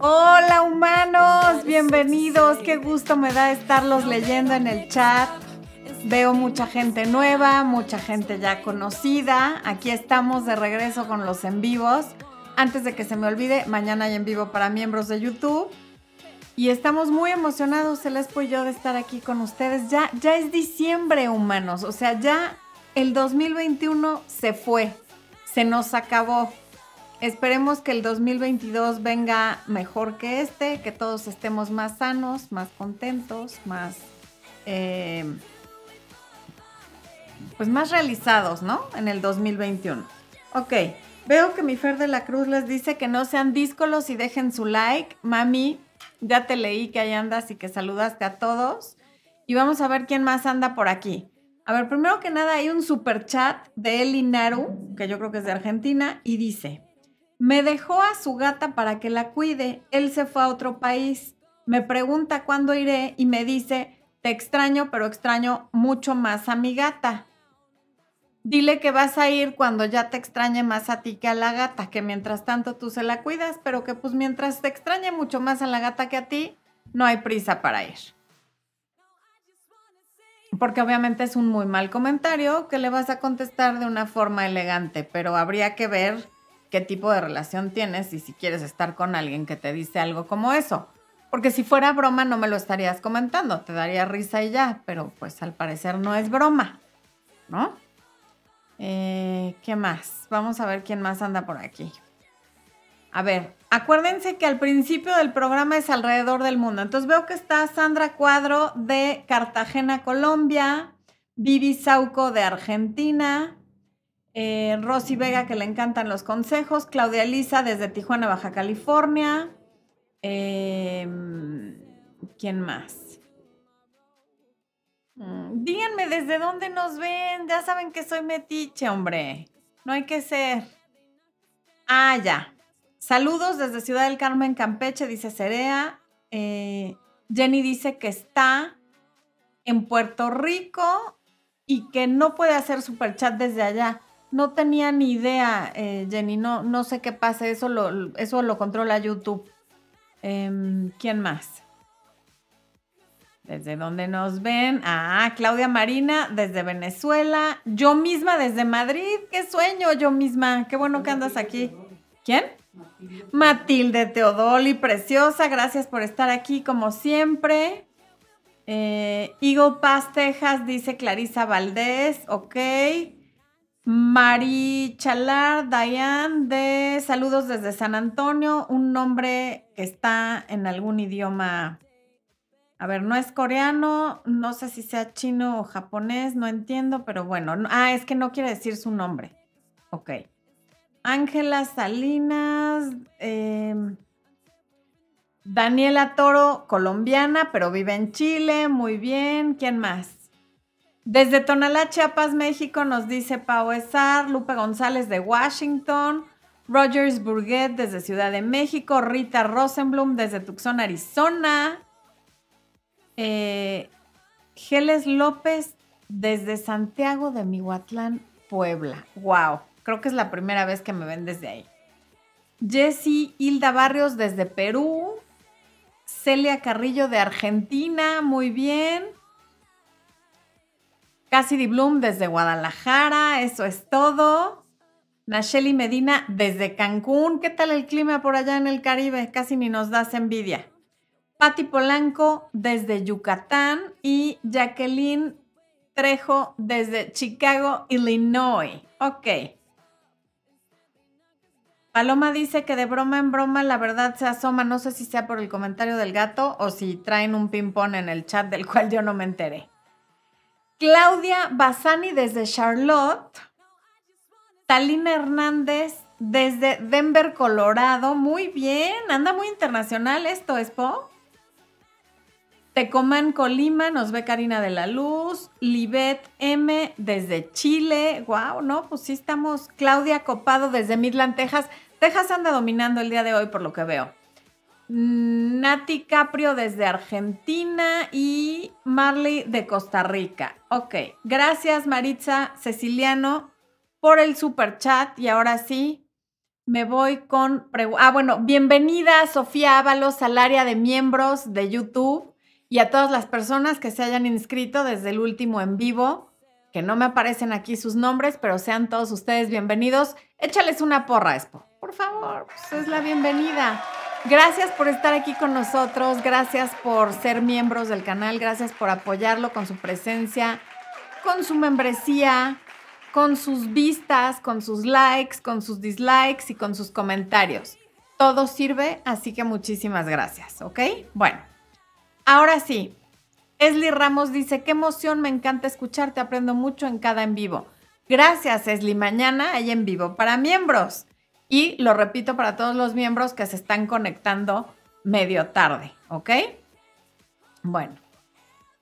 Hola humanos, bienvenidos. Qué gusto me da estarlos leyendo en el chat. Veo mucha gente nueva, mucha gente ya conocida. Aquí estamos de regreso con los en vivos. Antes de que se me olvide, mañana hay en vivo para miembros de YouTube. Y estamos muy emocionados, Celeste y yo, de estar aquí con ustedes. Ya, ya es diciembre, humanos. O sea, ya el 2021 se fue, se nos acabó. Esperemos que el 2022 venga mejor que este, que todos estemos más sanos, más contentos, más, eh, pues más realizados, ¿no? En el 2021. Ok, veo que mi Fer de la Cruz les dice que no sean díscolos y dejen su like. Mami, ya te leí que ahí andas y que saludaste a todos. Y vamos a ver quién más anda por aquí. A ver, primero que nada hay un super chat de Eli Naru, que yo creo que es de Argentina, y dice, me dejó a su gata para que la cuide. Él se fue a otro país. Me pregunta cuándo iré y me dice, te extraño, pero extraño mucho más a mi gata. Dile que vas a ir cuando ya te extrañe más a ti que a la gata, que mientras tanto tú se la cuidas, pero que pues mientras te extrañe mucho más a la gata que a ti, no hay prisa para ir. Porque obviamente es un muy mal comentario que le vas a contestar de una forma elegante, pero habría que ver qué tipo de relación tienes y si quieres estar con alguien que te dice algo como eso. Porque si fuera broma no me lo estarías comentando, te daría risa y ya, pero pues al parecer no es broma, ¿no? Eh, ¿Qué más? Vamos a ver quién más anda por aquí. A ver, acuérdense que al principio del programa es alrededor del mundo. Entonces veo que está Sandra Cuadro de Cartagena, Colombia, Vivi Sauco de Argentina, eh, Rosy Vega, que le encantan los consejos, Claudia Lisa desde Tijuana, Baja California. Em, ¿Quién más? Mm, díganme desde dónde nos ven. Ya saben que soy metiche, hombre. No hay que ser. Ah, ya. Saludos desde Ciudad del Carmen, Campeche, dice Cerea. Eh, Jenny dice que está en Puerto Rico y que no puede hacer super chat desde allá. No tenía ni idea, eh, Jenny, no, no sé qué pasa, eso lo, eso lo controla YouTube. Em, ¿Quién más? ¿Desde dónde nos ven? Ah, Claudia Marina, desde Venezuela. Yo misma desde Madrid. ¡Qué sueño yo misma! ¡Qué bueno que andas aquí! ¿Quién? Matilde Teodoli, preciosa. Gracias por estar aquí como siempre. Eh, Eagle Pass, Texas, dice Clarisa Valdés. Ok. Mari Chalar Dayan de Saludos desde San Antonio, un nombre que está en algún idioma. A ver, no es coreano, no sé si sea chino o japonés, no entiendo, pero bueno. Ah, es que no quiere decir su nombre. Ok. Ángela Salinas, em, Daniela Toro, colombiana, pero vive en Chile, muy bien. ¿Quién más? Desde Tonalá, Chiapas, México, nos dice Pau Esar, Lupe González de Washington, Rogers Burguet desde Ciudad de México, Rita Rosenblum desde Tucson, Arizona, eh, Geles López desde Santiago de Mihuatlán, Puebla. ¡Wow! Creo que es la primera vez que me ven desde ahí. Jessie Hilda Barrios desde Perú. Celia Carrillo de Argentina, muy bien. Cassidy Bloom desde Guadalajara, eso es todo. Nacheli Medina desde Cancún, ¿qué tal el clima por allá en el Caribe? Casi ni nos das envidia. Patti Polanco desde Yucatán y Jacqueline Trejo desde Chicago, Illinois. Ok. Paloma dice que de broma en broma la verdad se asoma. No sé si sea por el comentario del gato o si traen un ping-pong en el chat del cual yo no me enteré. Claudia Basani desde Charlotte. Talina Hernández desde Denver, Colorado. Muy bien, anda muy internacional esto, ¿Espo? Tecomán, Colima, nos ve Karina de la Luz. Libet M desde Chile. Wow, no, pues sí estamos. Claudia Copado desde Midland, Texas. Texas anda dominando el día de hoy por lo que veo. Nati Caprio desde Argentina y Marley de Costa Rica. Ok, gracias Maritza Ceciliano por el super chat y ahora sí, me voy con... Ah, bueno, bienvenida Sofía Ábalos al área de miembros de YouTube y a todas las personas que se hayan inscrito desde el último en vivo, que no me aparecen aquí sus nombres, pero sean todos ustedes bienvenidos. Échales una porra, Expo. Por favor, pues es la bienvenida. Gracias por estar aquí con nosotros, gracias por ser miembros del canal, gracias por apoyarlo con su presencia, con su membresía, con sus vistas, con sus likes, con sus dislikes y con sus comentarios. Todo sirve, así que muchísimas gracias, ¿ok? Bueno, ahora sí. Esli Ramos dice, qué emoción, me encanta escucharte, aprendo mucho en cada en vivo. Gracias, Esli. Mañana hay en vivo para miembros. Y lo repito para todos los miembros que se están conectando medio tarde, ¿ok? Bueno,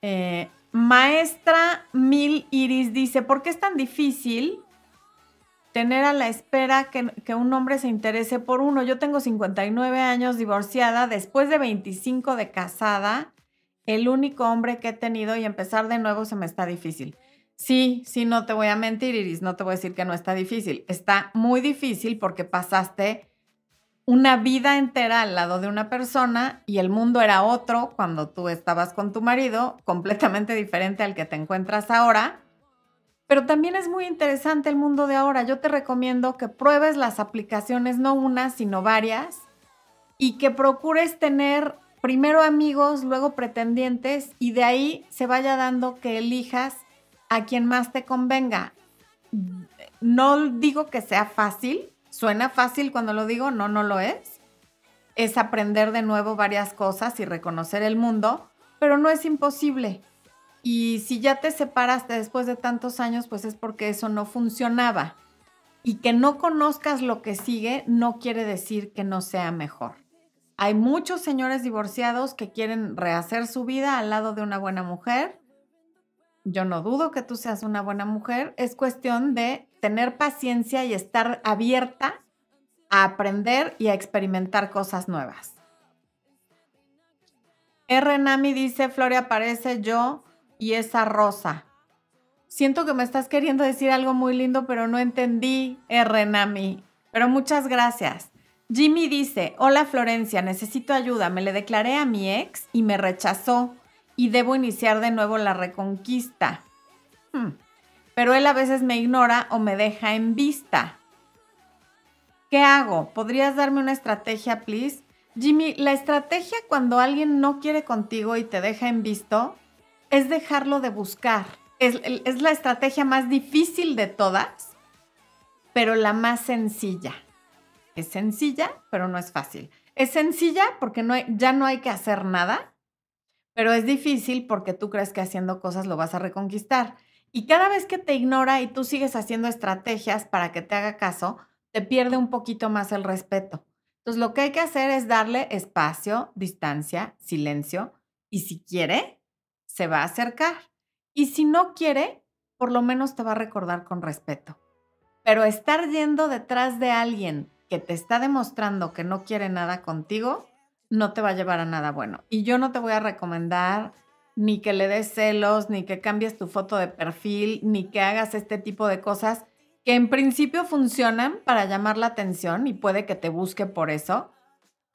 eh, maestra Mil Iris dice, ¿por qué es tan difícil tener a la espera que, que, un hombre se interese por uno? Yo tengo 59 años divorciada, después de 25 de casada, el único hombre que he tenido y empezar de nuevo se me está difícil. Sí, sí, no te voy a mentir, Iris, no te voy a decir que no está difícil. Está muy difícil porque pasaste una vida entera al lado de una persona y el mundo era otro cuando tú estabas con tu marido, completamente diferente al que te encuentras ahora. Pero también es muy interesante el mundo de ahora. Yo te recomiendo que pruebes las aplicaciones, no una, sino varias, y que procures tener primero amigos, luego pretendientes, y de ahí se vaya dando que elijas a quien más te convenga. No digo que sea fácil, suena fácil cuando lo digo, no, no lo es. Es aprender de nuevo varias cosas y reconocer el mundo, pero no es imposible. Y si ya te separaste después de tantos años, pues es porque eso no funcionaba. Y que no conozcas lo que sigue no quiere decir que no sea mejor. Hay muchos señores divorciados que quieren rehacer su vida al lado de una buena mujer yo no dudo que tú seas una buena mujer, es cuestión de tener paciencia y estar abierta a aprender y a experimentar cosas nuevas. R. Nami dice, Floria aparece yo y esa rosa. Siento que me estás queriendo decir algo muy lindo, pero no entendí, R. Nami. Pero muchas gracias. Jimmy dice, hola Florencia, necesito ayuda. Me le declaré a mi ex y me rechazó y debo iniciar de nuevo la reconquista. Hmm. Pero él a veces me ignora o me deja en vista. ¿Qué hago? ¿Podrías darme una estrategia, please? Jimmy, la estrategia cuando alguien no quiere contigo y te deja en visto es dejarlo de buscar. Es, la estrategia más difícil de todas, pero la más sencilla. Es sencilla, pero no es fácil. Es sencilla porque ya no hay que hacer nada pero es difícil porque tú crees que haciendo cosas lo vas a reconquistar. Y cada vez que te ignora y tú sigues haciendo estrategias para que te haga caso, te pierde un poquito más el respeto. Entonces lo que hay que hacer es darle espacio, distancia, silencio y si quiere, se va a acercar. Y si no quiere, por lo menos te va a recordar con respeto. Pero estar yendo detrás de alguien que te está demostrando que no quiere nada contigo, no te va a llevar a nada bueno. Y yo no te voy a recomendar ni que le des celos, ni que cambies tu foto de perfil, ni que hagas este tipo de cosas que en principio funcionan para llamar la atención y puede que te busque por eso,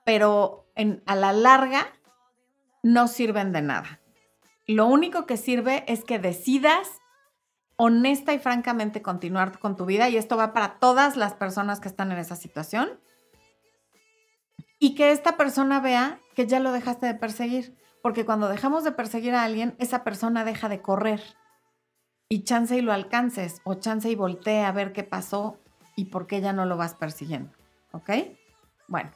pero en, a la larga no sirven de nada. Lo único que sirve es que decidas honesta y francamente continuar con tu vida y esto va para todas las personas que están en esa situación y que esta persona vea que ya lo dejaste de perseguir. Porque cuando dejamos de perseguir a alguien, esa persona deja de correr. Y chance y lo alcances, o chance y voltee a ver qué pasó y por qué ya no lo vas persiguiendo. ¿Ok? Bueno.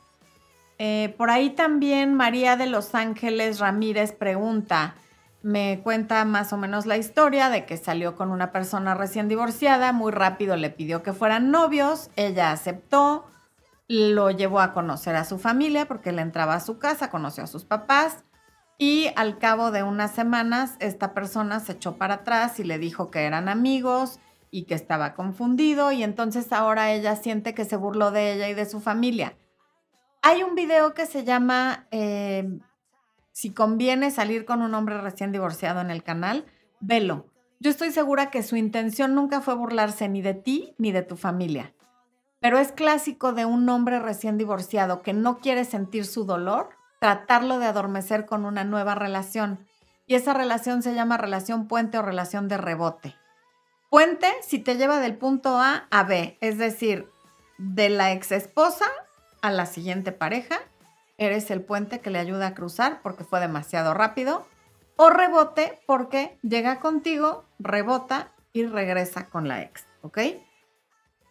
Eh, por ahí también María de Los Ángeles Ramírez pregunta, me cuenta más o menos la historia de que salió con una persona recién divorciada, muy rápido le pidió que fueran novios, ella aceptó, lo llevó a conocer a su familia porque él entraba a su casa, conoció a sus papás y al cabo de unas semanas esta persona se echó para atrás y le dijo que eran amigos y que estaba confundido y entonces ahora ella siente que se burló de ella y de su familia. Hay un video que se llama eh, Si conviene salir con un hombre recién divorciado en el canal, velo. Yo estoy segura que su intención nunca fue burlarse ni de ti ni de tu familia Pero es clásico de un hombre recién divorciado que no quiere sentir su dolor, tratarlo de adormecer con una nueva relación. Y esa relación se llama relación puente o relación de rebote. Puente si te lleva del punto A a B, es decir, de la ex esposa a la siguiente pareja, eres el puente que le ayuda a cruzar porque fue demasiado rápido. O rebote porque llega contigo, rebota y regresa con la ex, ¿ok?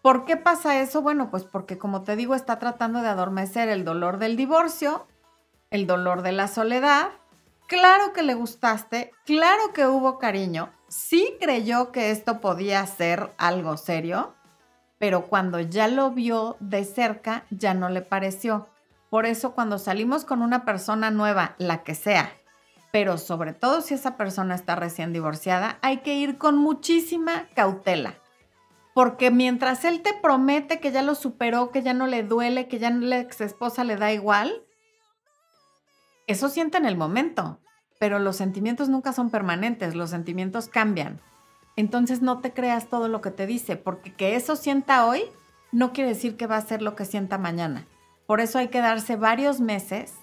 ¿Por qué pasa eso? Bueno, pues porque como te digo, está tratando de adormecer el dolor del divorcio, el dolor de la soledad. Claro que le gustaste, claro que hubo cariño, sí creyó que esto podía ser algo serio, pero cuando ya lo vio de cerca, ya no le pareció. Por eso cuando salimos con una persona nueva, la que sea, pero sobre todo si esa persona está recién divorciada, hay que ir con muchísima cautela porque mientras él te promete que ya lo superó, que ya no le duele, que ya la ex esposa le da igual, eso siente en el momento, pero los sentimientos nunca son permanentes, los sentimientos cambian. Entonces no te creas todo lo que te dice, porque que eso sienta hoy no quiere decir que va a ser lo que sienta mañana. Por eso hay que darse varios meses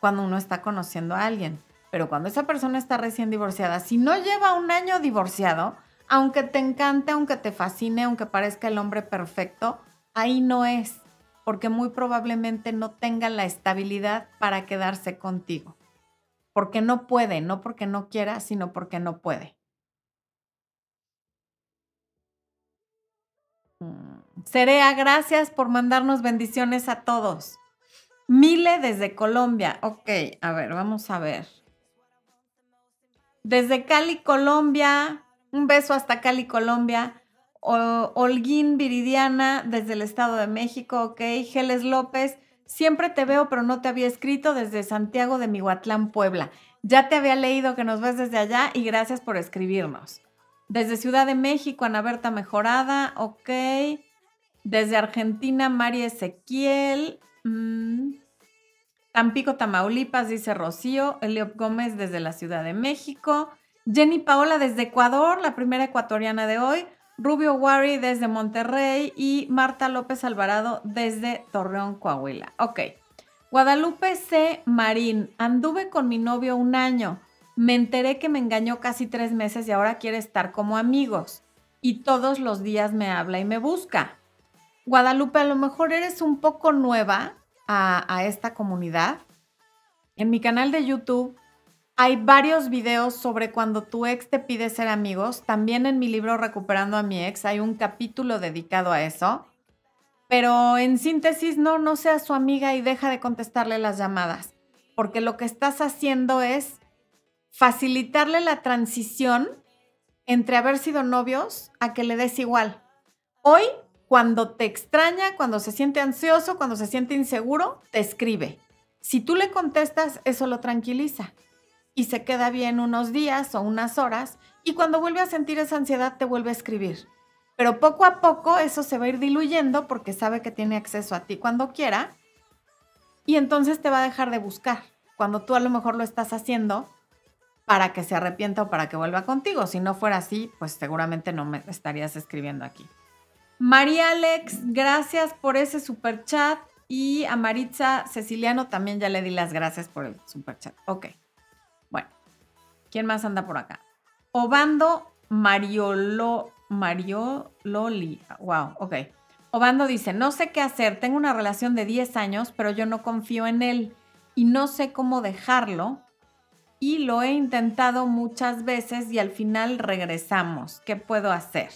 cuando uno está conociendo a alguien. Pero cuando esa persona está recién divorciada, si no lleva un año divorciado, aunque te encante, aunque te fascine, aunque parezca el hombre perfecto, ahí no es, porque muy probablemente no tenga la estabilidad para quedarse contigo. Porque no puede, no porque no quiera, sino porque no puede. Mm, Serea, gracias por mandarnos bendiciones a todos. Mile desde Colombia. Ok, a ver, vamos a ver. Desde Cali, Colombia, un beso hasta Cali, Colombia. Holguín Viridiana desde el Estado de México, ok. Geles López, siempre te veo, pero no te había escrito desde Santiago de Mihuatlán, Puebla. Ya te había leído que nos ves desde allá y gracias por escribirnos. Desde Ciudad de México, Ana Berta Mejorada, ok. Desde Argentina, María Ezequiel. Mm. Tampico, Tamaulipas, dice Rocío. Eliop Gómez desde la Ciudad de México. Jenny Paola desde Ecuador, la primera ecuatoriana de hoy. Rubio Wari desde Monterrey y Marta López Alvarado desde Torreón, Coahuila. Ok. Guadalupe C. Marín. Anduve con mi novio un año. Me enteré que me engañó casi tres meses y ahora quiere estar como amigos. Y todos los días me habla y me busca. Guadalupe, a lo mejor eres un poco nueva a, a esta comunidad. En mi canal de YouTube hay varios videos sobre cuando tu ex te pide ser amigos. También en mi libro Recuperando a mi ex hay un capítulo dedicado a eso. Pero en síntesis, no, no seas su amiga y deja de contestarle las llamadas. Porque lo que estás haciendo es facilitarle la transición entre haber sido novios a que le des igual. Hoy, cuando te extraña, cuando se siente ansioso, cuando se siente inseguro, te escribe. Si tú le contestas, eso lo tranquiliza y se queda bien unos días o unas horas y cuando vuelve a sentir esa ansiedad te vuelve a escribir. Pero poco a poco eso se va a ir diluyendo porque sabe que tiene acceso a ti cuando quiera y entonces te va a dejar de buscar cuando tú a lo mejor lo estás haciendo para que se arrepienta o para que vuelva contigo. Si no fuera así, pues seguramente no me estarías escribiendo aquí. María Alex, gracias por ese super chat. Y a Maritza Ceciliano también ya le di las gracias por el super chat. Ok. ¿Quién más anda por acá? Obando Mariolo, Mariololi. Wow, ok. Obando dice, no sé qué hacer, tengo una relación de 10 años, pero yo no confío en él y no sé cómo dejarlo. Y lo he intentado muchas veces y al final regresamos. ¿Qué puedo hacer?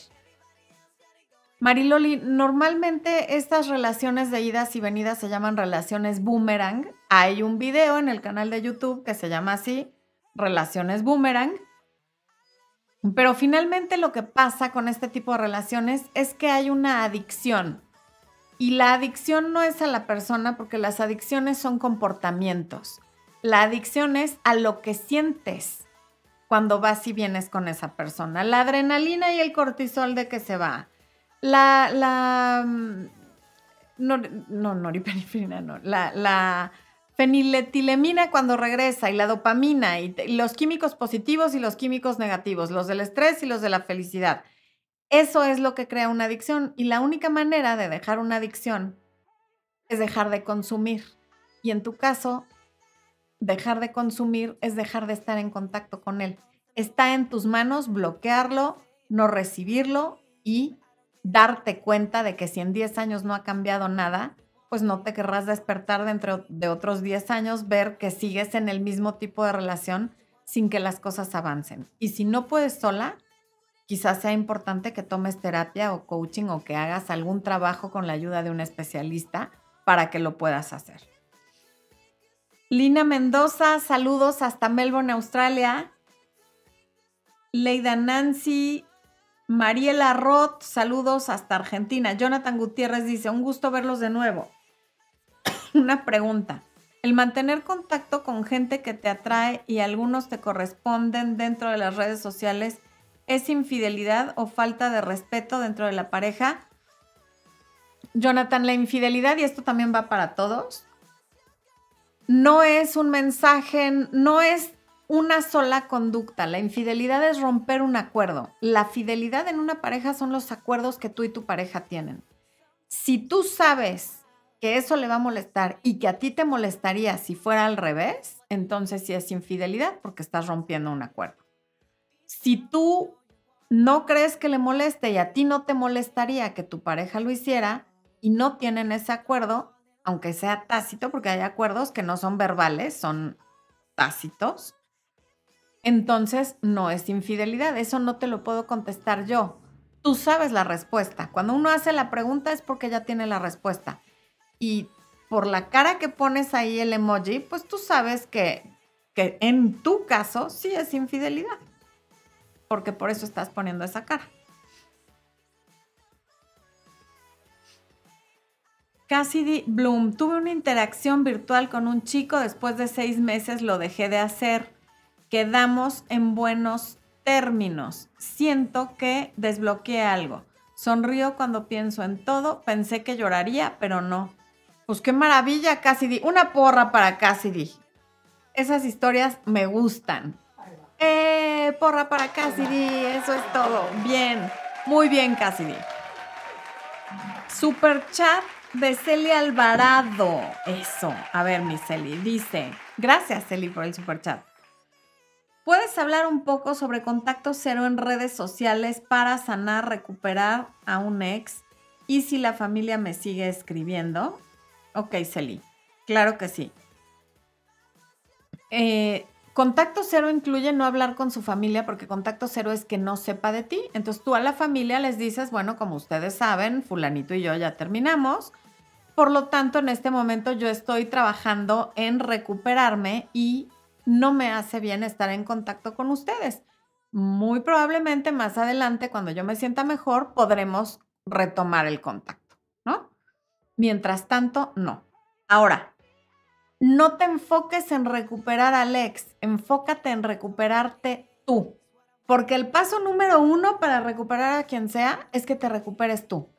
Mariloli, normalmente estas relaciones de idas y venidas se llaman relaciones boomerang. Hay un video en el canal de YouTube que se llama así, relaciones boomerang. Pero finalmente lo que pasa con este tipo de relaciones es que hay una adicción. Y la adicción no es a la persona porque las adicciones son comportamientos. La adicción es a lo que sientes cuando vas y vienes con esa persona. La adrenalina y el cortisol de que se va. La, la, mm, no, no, no. La, la feniletilemina cuando regresa y la dopamina y, los químicos positivos y los químicos negativos, los del estrés y los de la felicidad. Eso es lo que crea una adicción y la única manera de dejar una adicción es dejar de consumir. Y en tu caso, dejar de consumir es dejar de estar en contacto con él. Está en tus manos bloquearlo, no recibirlo y darte cuenta de que si en 10 años no ha cambiado nada, pues no te querrás despertar dentro de otros 10 años, ver que sigues en el mismo tipo de relación sin que las cosas avancen. Y si no puedes sola, quizás sea importante que tomes terapia o coaching o que hagas algún trabajo con la ayuda de un especialista para que lo puedas hacer. Lina Mendoza, saludos hasta Melbourne, Australia. Leida Nancy, Mariela Roth, saludos hasta Argentina. Jonathan Gutiérrez dice, un gusto verlos de nuevo. Una pregunta. El mantener contacto con gente que te atrae y algunos te corresponden dentro de las redes sociales es infidelidad o falta de respeto dentro de la pareja. Jonathan, la infidelidad, y esto también va para todos, no es un mensaje, no es una sola conducta. La infidelidad es romper un acuerdo. La fidelidad en una pareja son los acuerdos que tú y tu pareja tienen. Si tú sabes que eso le va a molestar y que a ti te molestaría si fuera al revés, entonces sí es infidelidad porque estás rompiendo un acuerdo. Si tú no crees que le moleste y a ti no te molestaría que tu pareja lo hiciera y no tienen ese acuerdo, aunque sea tácito, porque hay acuerdos que no son verbales, son tácitos, entonces no es infidelidad. Eso no te lo puedo contestar yo. Tú sabes la respuesta. Cuando uno hace la pregunta es porque ya tiene la respuesta. Y por la cara que pones ahí el emoji, pues tú sabes que, que en tu caso sí es infidelidad. Porque por eso estás poniendo esa cara. Cassidy Bloom, tuve una interacción virtual con un chico, después de seis meses lo dejé de hacer. Quedamos en buenos términos. Siento que desbloqueé algo. Sonrío cuando pienso en todo. Pensé que lloraría, pero no. Pues qué maravilla, Cassidy. Una porra para Cassidy. Esas historias me gustan. ¡Eh! Porra para Cassidy. Eso es todo. Bien. Muy bien, Cassidy. Super chat de Celia Alvarado. Eso. A ver, mi Celi. Dice, gracias Celi por el super chat. ¿Puedes hablar un poco sobre contacto cero en redes sociales para sanar, recuperar a un ex? Y si la familia me sigue escribiendo. Ok, Celi. Claro que sí. Eh, Contacto cero incluye no hablar con su familia porque contacto cero es que no sepa de ti. Entonces tú a la familia les dices, bueno, como ustedes saben, fulanito y yo ya terminamos. Por lo tanto, en este momento yo estoy trabajando en recuperarme y no me hace bien estar en contacto con ustedes. Muy probablemente más adelante, cuando yo me sienta mejor, podremos retomar el contacto, ¿no? Mientras tanto, no. Ahora, no te enfoques en recuperar a Alex, enfócate en recuperarte tú. Porque el paso número uno para recuperar a quien sea es que te recuperes tú.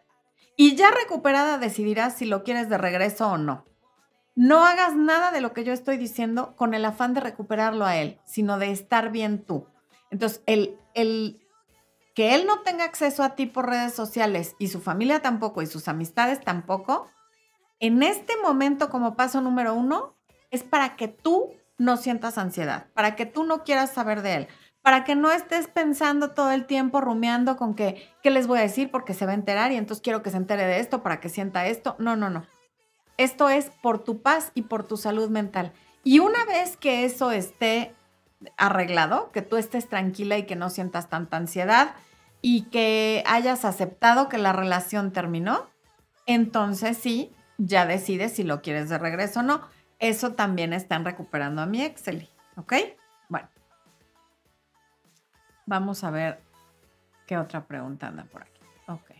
Y ya recuperada decidirás si lo quieres de regreso o no. No hagas nada de lo que yo estoy diciendo con el afán de recuperarlo a él, sino de estar bien tú. Entonces, el, el que él no tenga acceso a ti por redes sociales y su familia tampoco y sus amistades tampoco, en este momento como paso número uno es para que tú no sientas ansiedad, para que tú no quieras saber de él, para que no estés pensando todo el tiempo, rumiando con que, ¿qué les voy a decir? Porque se va a enterar y entonces quiero que se entere de esto para que sienta esto. No, no, no. Esto es por tu paz y por tu salud mental. Y una vez que eso esté arreglado, que tú estés tranquila y que no sientas tanta ansiedad y que hayas aceptado que la relación terminó, entonces sí, ya decides si lo quieres de regreso o no. Eso también están recuperando a mi Excel, ¿ok? Bueno, vamos a ver qué otra pregunta anda por aquí. Ok.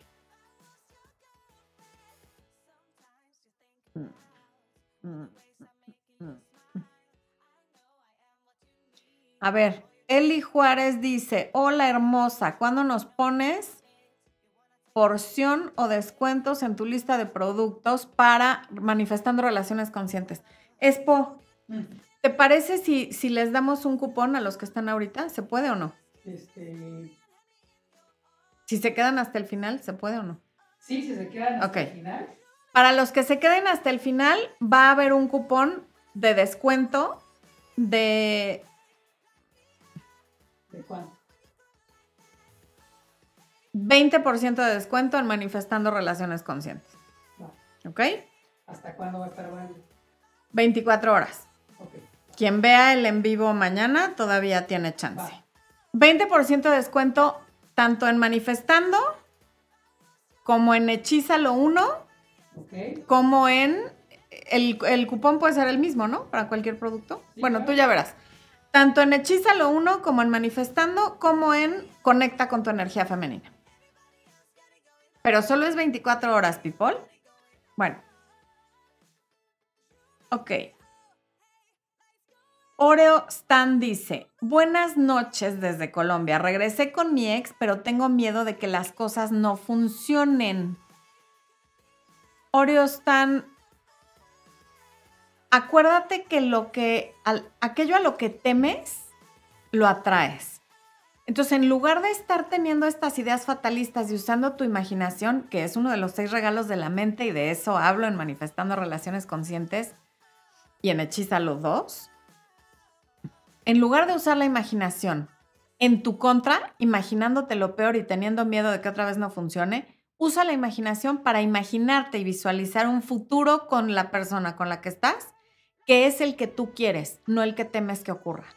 A ver, Eli Juárez dice, hola hermosa, ¿cuándo nos pones porción o descuentos en tu lista de productos para manifestando relaciones conscientes? Expo, ¿te parece si, si les damos un cupón a los que están ahorita? ¿Se puede o no? Este, Si se quedan hasta el final, ¿se puede o no? Sí, si se quedan hasta el final. Para los que se queden hasta el final, va a haber un cupón de descuento de ¿De cuánto? 20% de descuento en manifestando relaciones conscientes. Va. ¿Ok? ¿Hasta cuándo va a estar válido? 24 horas. Ok. Quien vea el en vivo mañana todavía tiene chance. Va. 20% de descuento tanto en manifestando como en Hechízalo 1, Ok. como en... El, el cupón puede ser el mismo, ¿no? Para cualquier producto. Sí, bueno, claro. tú ya verás. Tanto en Hechízalo 1 como en Manifestando, como en Conecta con tu energía femenina. Pero solo es 24 horas, people. Bueno. Ok. Oreo Stan dice, buenas noches desde Colombia. Regresé con mi ex, pero tengo miedo de que las cosas no funcionen. Oreo Stan, acuérdate que lo que, aquello a lo que temes, lo atraes. Entonces, en lugar de estar teniendo estas ideas fatalistas y usando tu imaginación, que es uno de los seis regalos de la mente, y de eso hablo en Manifestando Relaciones Conscientes y en Hechízalo 2, en lugar de usar la imaginación en tu contra, imaginándote lo peor y teniendo miedo de que otra vez no funcione, usa la imaginación para imaginarte y visualizar un futuro con la persona con la que estás, que es el que tú quieres, no el que temes que ocurra.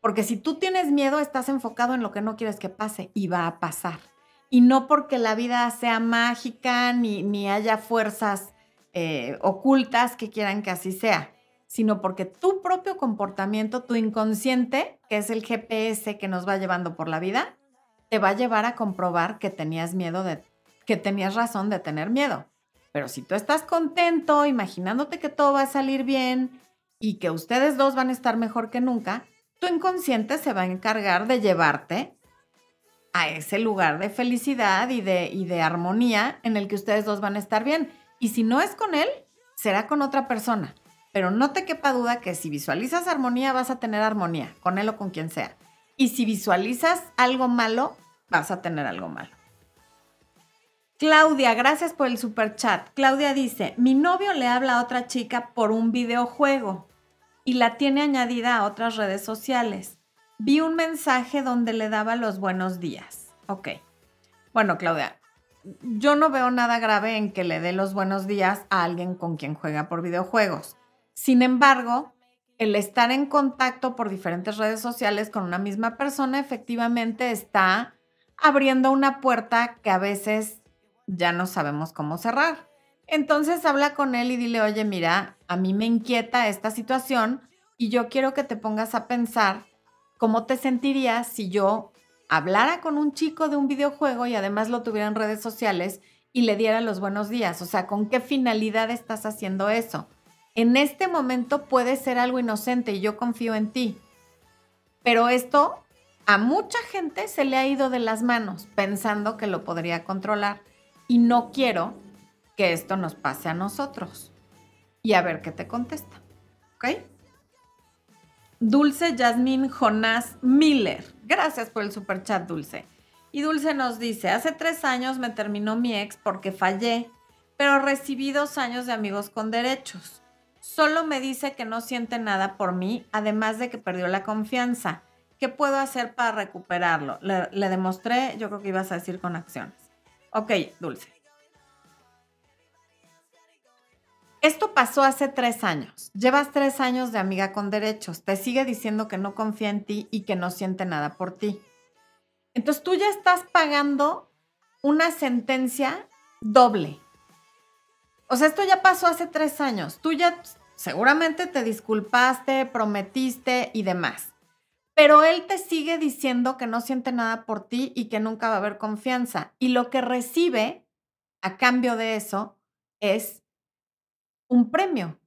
Porque si tú tienes miedo, estás enfocado en lo que no quieres que pase y va a pasar. Y no porque la vida sea mágica ni, ni haya fuerzas eh, ocultas que quieran que así sea, sino porque tu propio comportamiento, tu inconsciente, que es el GPS que nos va llevando por la vida, te va a llevar a comprobar que tenías miedo de, que tenías razón de tener miedo. Pero si tú estás contento, imaginándote que todo va a salir bien y que ustedes dos van a estar mejor que nunca, tu inconsciente se va a encargar de llevarte a ese lugar de felicidad y de, armonía en el que ustedes dos van a estar bien. Y si no es con él, será con otra persona. Pero no te quepa duda que si visualizas armonía, vas a tener armonía, con él o con quien sea. Y si visualizas algo malo, vas a tener algo malo. Claudia, gracias por el super chat. Claudia dice, mi novio le habla a otra chica por un videojuego y la tiene añadida a otras redes sociales. Vi un mensaje donde le daba los buenos días. Ok. Bueno, Claudia, yo no veo nada grave en que le dé los buenos días a alguien con quien juega por videojuegos. Sin embargo, el estar en contacto por diferentes redes sociales con una misma persona efectivamente está abriendo una puerta que a veces ya no sabemos cómo cerrar. Entonces habla con él y dile, oye, mira, a mí me inquieta esta situación y yo quiero que te pongas a pensar cómo te sentirías si yo hablara con un chico de un videojuego y además lo tuviera en redes sociales y le diera los buenos días. O sea, ¿con qué finalidad estás haciendo eso? En este momento puede ser algo inocente y yo confío en ti. Pero esto a mucha gente se le ha ido de las manos pensando que lo podría controlar. Y no quiero que esto nos pase a nosotros. Y a ver qué te contesta. ¿Ok? Dulce Yasmín Jonás Miller. Gracias por el super chat, Dulce. Y Dulce nos dice, hace tres años me terminó mi ex porque fallé, pero recibí dos años de amigos con derechos. Solo me dice que no siente nada por mí, además de que perdió la confianza. ¿Qué puedo hacer para recuperarlo? Le, demostré, yo creo que ibas a decir con acciones. Ok, Dulce. Esto pasó hace tres años. Llevas tres años de amiga con derechos. Te sigue diciendo que no confía en ti y que no siente nada por ti. Entonces tú ya estás pagando una sentencia doble. O sea, esto ya pasó hace tres años. Tú ya seguramente te disculpaste, prometiste y demás. Pero él te sigue diciendo que no siente nada por ti y que nunca va a haber confianza. Y lo que recibe a cambio de eso es un premio.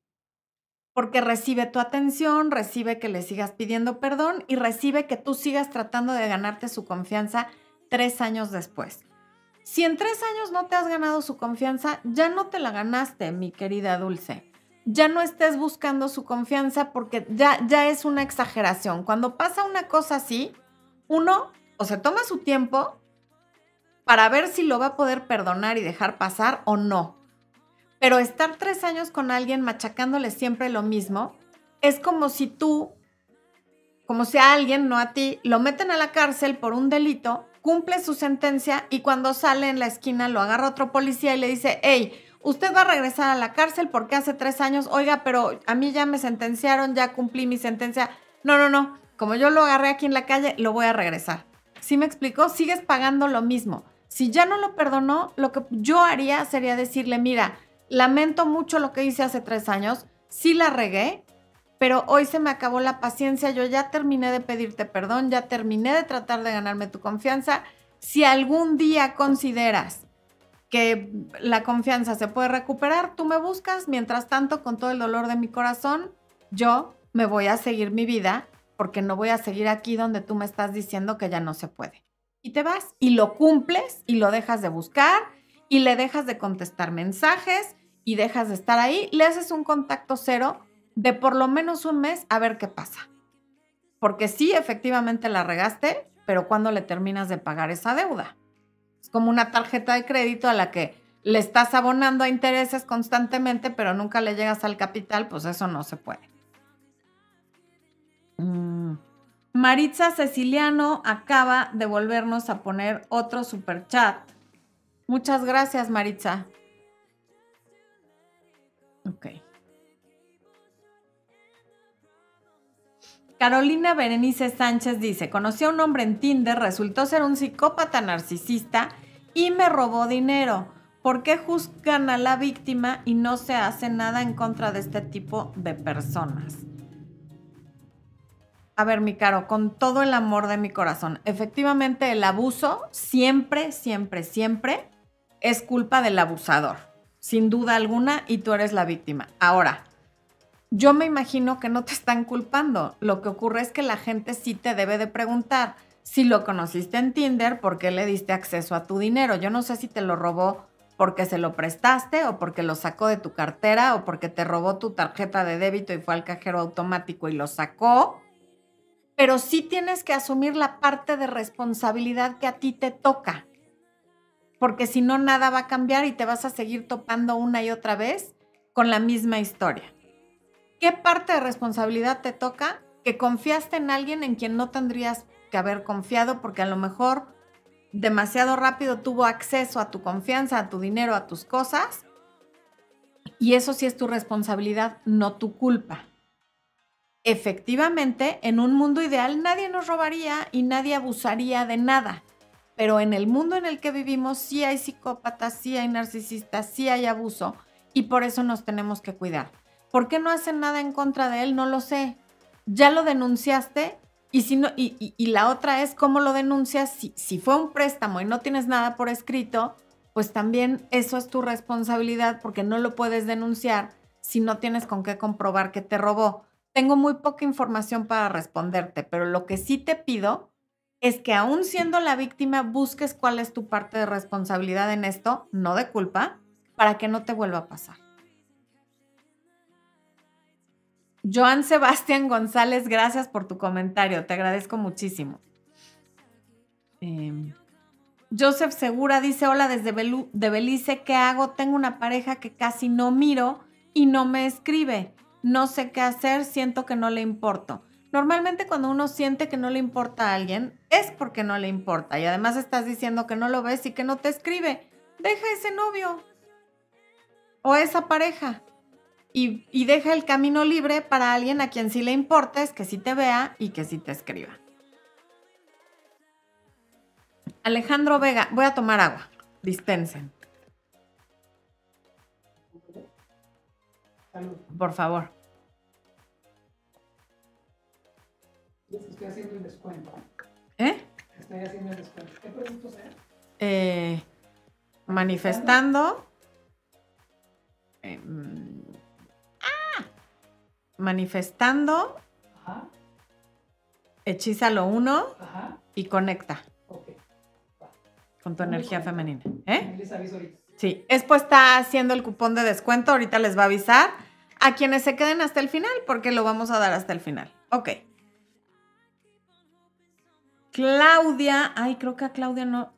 Porque recibe tu atención, recibe que le sigas pidiendo perdón y recibe que tú sigas tratando de ganarte su confianza tres años después. Si en tres años no te has ganado su confianza, ya no te la ganaste, mi querida Dulce. Ya no estés buscando su confianza porque ya, ya es una exageración. Cuando pasa una cosa así, uno o se toma su tiempo para ver si lo va a poder perdonar y dejar pasar o no. Pero estar tres años con alguien machacándole siempre lo mismo, es como si tú, como si a alguien, no a ti, lo meten a la cárcel por un delito, cumple su sentencia y cuando sale en la esquina lo agarra otro policía y le dice, hey, usted va a regresar a la cárcel porque hace tres años, oiga, pero a mí ya me sentenciaron, ya cumplí mi sentencia. No, no, no, como yo lo agarré aquí en la calle, lo voy a regresar. ¿Sí me explicó? Sigues pagando lo mismo. Si ya no lo perdonó, lo que yo haría sería decirle, mira, lamento mucho lo que hice hace tres años, sí la regué, pero hoy se me acabó la paciencia, yo ya terminé de pedirte perdón, ya terminé de tratar de ganarme tu confianza. Si algún día consideras que la confianza se puede recuperar, tú me buscas, mientras tanto, con todo el dolor de mi corazón, yo me voy a seguir mi vida porque no voy a seguir aquí donde tú me estás diciendo que ya no se puede. Y te vas y lo cumples y lo dejas de buscar y le dejas de contestar mensajes y dejas de estar ahí, le haces un contacto cero de por lo menos un mes a ver qué pasa. Porque sí, efectivamente la regaste, pero ¿cuándo le terminas de pagar esa deuda? Es como una tarjeta de crédito a la que le estás abonando a intereses constantemente, pero nunca le llegas al capital, pues eso no se puede. Mm. Maritza Ceciliano acaba de volvernos a poner otro super chat. Muchas gracias, Maritza. Ok. Carolina Berenice Sánchez dice, conocí a un hombre en Tinder, resultó ser un psicópata narcisista y me robó dinero. ¿Por qué juzgan a la víctima y no se hace nada en contra de este tipo de personas? A ver, mi caro, con todo el amor de mi corazón, efectivamente el abuso siempre, siempre, siempre es culpa del abusador, sin duda alguna, y tú eres la víctima. Ahora, yo me imagino que no te están culpando. Lo que ocurre es que la gente sí te debe de preguntar si lo conociste en Tinder, ¿por qué le diste acceso a tu dinero? Yo no sé si te lo robó porque se lo prestaste o porque lo sacó de tu cartera o porque te robó tu tarjeta de débito y fue al cajero automático y lo sacó. Pero sí tienes que asumir la parte de responsabilidad que a ti te toca. Porque si no, nada va a cambiar y te vas a seguir topando una y otra vez con la misma historia. ¿Qué parte de responsabilidad te toca? Que confiaste en alguien en quien no tendrías que haber confiado porque a lo mejor demasiado rápido tuvo acceso a tu confianza, a tu dinero, a tus cosas. Y eso sí es tu responsabilidad, no tu culpa. Efectivamente, en un mundo ideal nadie nos robaría y nadie abusaría de nada. Pero en el mundo en el que vivimos sí hay psicópatas, sí hay narcisistas, sí hay abuso y por eso nos tenemos que cuidar. ¿Por qué no hacen nada en contra de él? No lo sé. Ya lo denunciaste y, si no, y, la otra es cómo lo denuncias. Si, si fue un préstamo y no tienes nada por escrito, pues también eso es tu responsabilidad porque no lo puedes denunciar si no tienes con qué comprobar que te robó. Tengo muy poca información para responderte, pero lo que sí te pido es que aún siendo la víctima busques cuál es tu parte de responsabilidad en esto, no de culpa, para que no te vuelva a pasar. Joan Sebastián González, gracias por tu comentario, te agradezco muchísimo. Em, Joseph Segura dice, hola desde de Belice, ¿qué hago? Tengo una pareja que casi no miro y no me escribe. No sé qué hacer, siento que no le importo. Normalmente cuando uno siente que no le importa a alguien, es porque no le importa. Y además estás diciendo que no lo ves y que no te escribe. Deja ese novio o esa pareja y, deja el camino libre para alguien a quien sí le importes, que sí te vea y que sí te escriba. Alejandro Vega, voy a tomar agua. Dispensen. Por favor. Estoy haciendo el descuento. ¿Eh? Estoy haciendo el descuento. ¿Qué productos es? Eh, manifestando. Eh, mm, manifestando, Ajá. hechízalo uno y conecta con tu energía femenina. ¿Eh? Les aviso ahorita. Sí, Expo está haciendo el cupón de descuento, ahorita les va a avisar a quienes se queden hasta el final, porque lo vamos a dar hasta el final. Ok. Claudia, ay, creo que a Claudia no.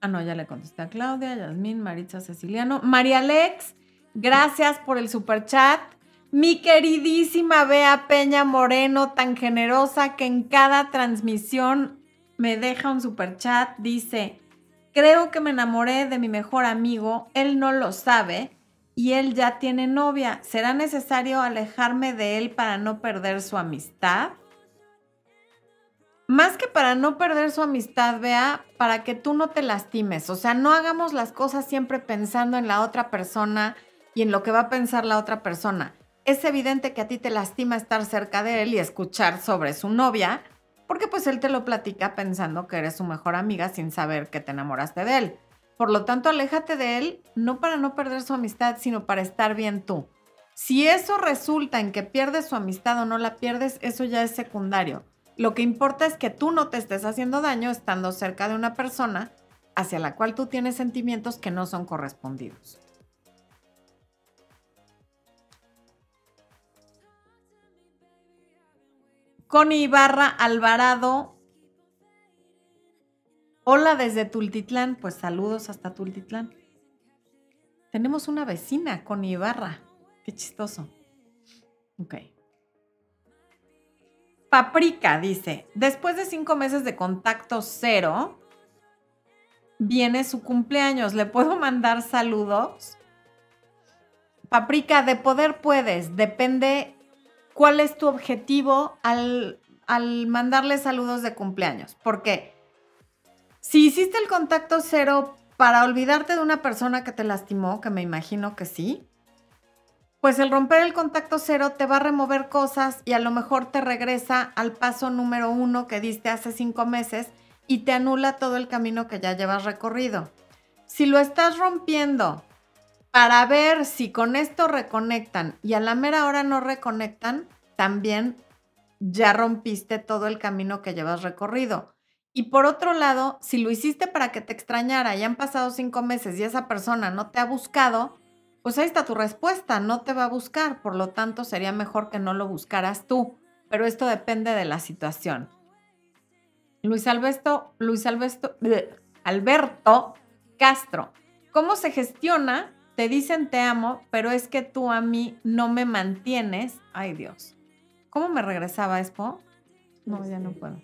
Ah, no, ya le contesté a Claudia, Yasmín, Maritza Ceciliano. María Alex, gracias por el super chat. Mi queridísima Bea Peña Moreno, tan generosa que en cada transmisión me deja un super chat. Dice, creo que me enamoré de mi mejor amigo, él no lo sabe y él ya tiene novia. ¿Será necesario alejarme de él para no perder su amistad? Más que para no perder su amistad, vea, para que tú no te lastimes. O sea, no hagamos las cosas siempre pensando en la otra persona y en lo que va a pensar la otra persona. Es evidente que a ti te lastima estar cerca de él y escuchar sobre su novia, porque pues él te lo platica pensando que eres su mejor amiga sin saber que te enamoraste de él. Por lo tanto, aléjate de él, no para no perder su amistad, sino para estar bien tú. Si eso resulta en que pierdes su amistad o no la pierdes, eso ya es secundario. Lo que importa es que tú no te estés haciendo daño estando cerca de una persona hacia la cual tú tienes sentimientos que no son correspondidos. Connie Ibarra Alvarado. Hola desde Tultitlán. Pues saludos hasta Tultitlán. Tenemos una vecina, Connie Ibarra. Qué chistoso. Ok. Paprika dice, después de cinco meses de contacto cero, viene su cumpleaños. ¿Le puedo mandar saludos? Paprika, de poder puedes. Depende cuál es tu objetivo al, al mandarle saludos de cumpleaños. Porque si hiciste el contacto cero para olvidarte de una persona que te lastimó, que me imagino que sí, pues el romper el contacto cero te va a remover cosas y a lo mejor te regresa al paso número uno que diste hace cinco meses y te anula todo el camino que ya llevas recorrido. Si lo estás rompiendo para ver si con esto reconectan y a la mera hora no reconectan, también ya rompiste todo el camino que llevas recorrido. Y por otro lado, si lo hiciste para que te extrañara y han pasado cinco meses y esa persona no te ha buscado, pues ahí está tu respuesta, no te va a buscar, por lo tanto sería mejor que no lo buscaras tú, pero esto depende de la situación. Luis Alberto, Luis Alberto, Alberto Castro, ¿cómo se gestiona? Te dicen te amo, pero es que tú a mí no me mantienes. Ay Dios. ¿Cómo me regresaba Expo? No, ya no puedo.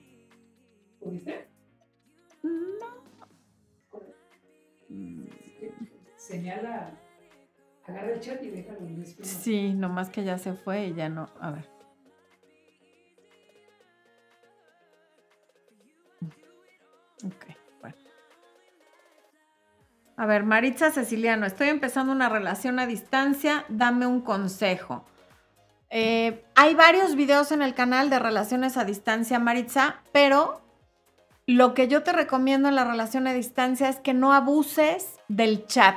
¿Pudiste? No. Señala Agarra el chat y déjalo en Sí, nomás que ya se fue y ya no. A ver. Ok. A ver, Maritza Ceciliano, estoy empezando una relación a distancia, dame un consejo. Eh, hay varios videos en el canal de relaciones a distancia, Maritza, pero lo que yo te recomiendo en la relación a distancia es que no abuses del chat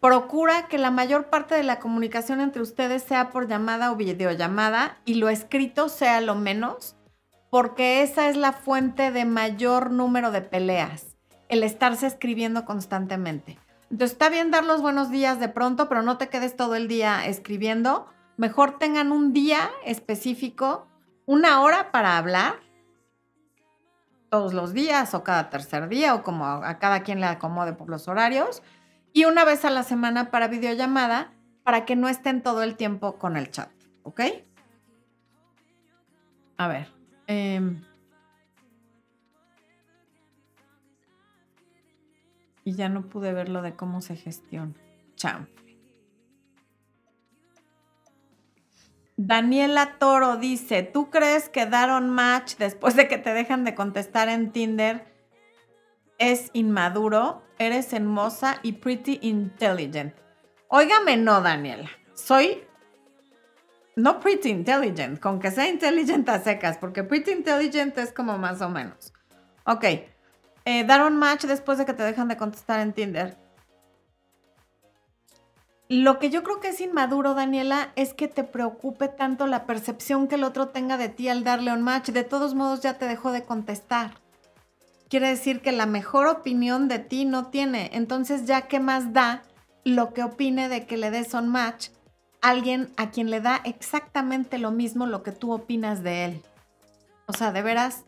procura que la mayor parte de la comunicación entre ustedes sea por llamada o videollamada y lo escrito sea lo menos, porque esa es la fuente de mayor número de peleas, el estarse escribiendo constantemente. Entonces está bien dar los buenos días de pronto, pero no te quedes todo el día escribiendo. Mejor tengan un día específico, una hora para hablar todos los días o cada tercer día o como a cada quien le acomode por los horarios y una vez a la semana para videollamada para que no estén todo el tiempo con el chat, ¿ok? A ver. Em, y ya no pude ver lo de cómo se gestiona. Chao. Daniela Toro dice, ¿tú crees que dar un match después de que te dejan de contestar en Tinder es inmaduro? eres hermosa y pretty intelligent. Óigame, no, Daniela. Soy no pretty intelligent, con que sea intelligent a secas, porque pretty intelligent es como más o menos. Ok. Eh, dar un match después de que te dejan de contestar en Tinder. Lo que yo creo que es inmaduro, Daniela, es que te preocupe tanto la percepción que el otro tenga de ti al darle un match. De todos modos, ya te dejó de contestar quiere decir que la mejor opinión de ti no tiene. Entonces, ya qué más da lo que opine de que le des un match a alguien a quien le da exactamente lo mismo lo que tú opinas de él. O sea, de veras,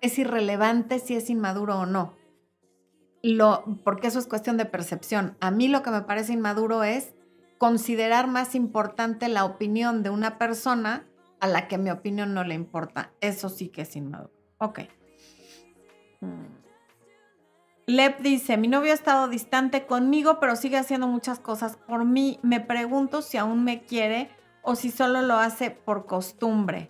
es irrelevante si es inmaduro o no. porque eso es cuestión de percepción. A mí lo que me parece inmaduro es considerar más importante la opinión de una persona a la que mi opinión no le importa. Eso sí que es inmaduro. Ok. Mm. Lep dice, mi novio ha estado distante conmigo, pero sigue haciendo muchas cosas por mí. Me pregunto si aún me quiere o si solo lo hace por costumbre.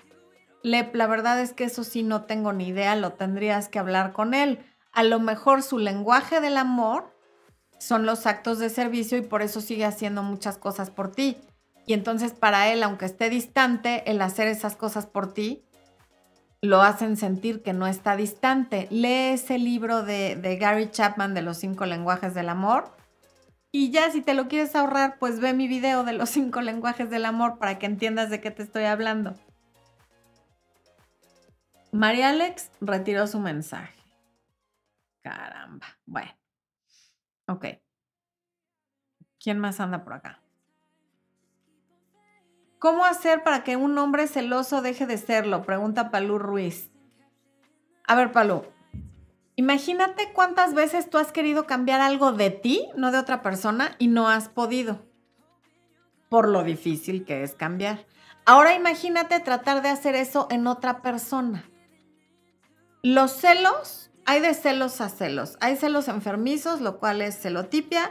Lep, la verdad es que eso sí no tengo ni idea, lo tendrías que hablar con él. A lo mejor su lenguaje del amor son los actos de servicio y por eso sigue haciendo muchas cosas por ti. Y entonces para él, aunque esté distante, el hacer esas cosas por ti lo hacen sentir que no está distante. Lee ese libro de, Gary Chapman de los cinco lenguajes del amor. Y ya si te lo quieres ahorrar, pues ve mi video de los cinco lenguajes del amor para que entiendas de qué te estoy hablando. María Alex retiró su mensaje. Caramba. Bueno. Ok. ¿Quién más anda por acá? ¿Cómo hacer para que un hombre celoso deje de serlo? Pregunta Palú Ruiz. A ver, Palú, imagínate cuántas veces tú has querido cambiar algo de ti, no de otra persona, y no has podido. Por lo difícil que es cambiar. Ahora imagínate tratar de hacer eso en otra persona. Los celos, hay de celos a celos. Hay celos enfermizos, lo cual es celotipia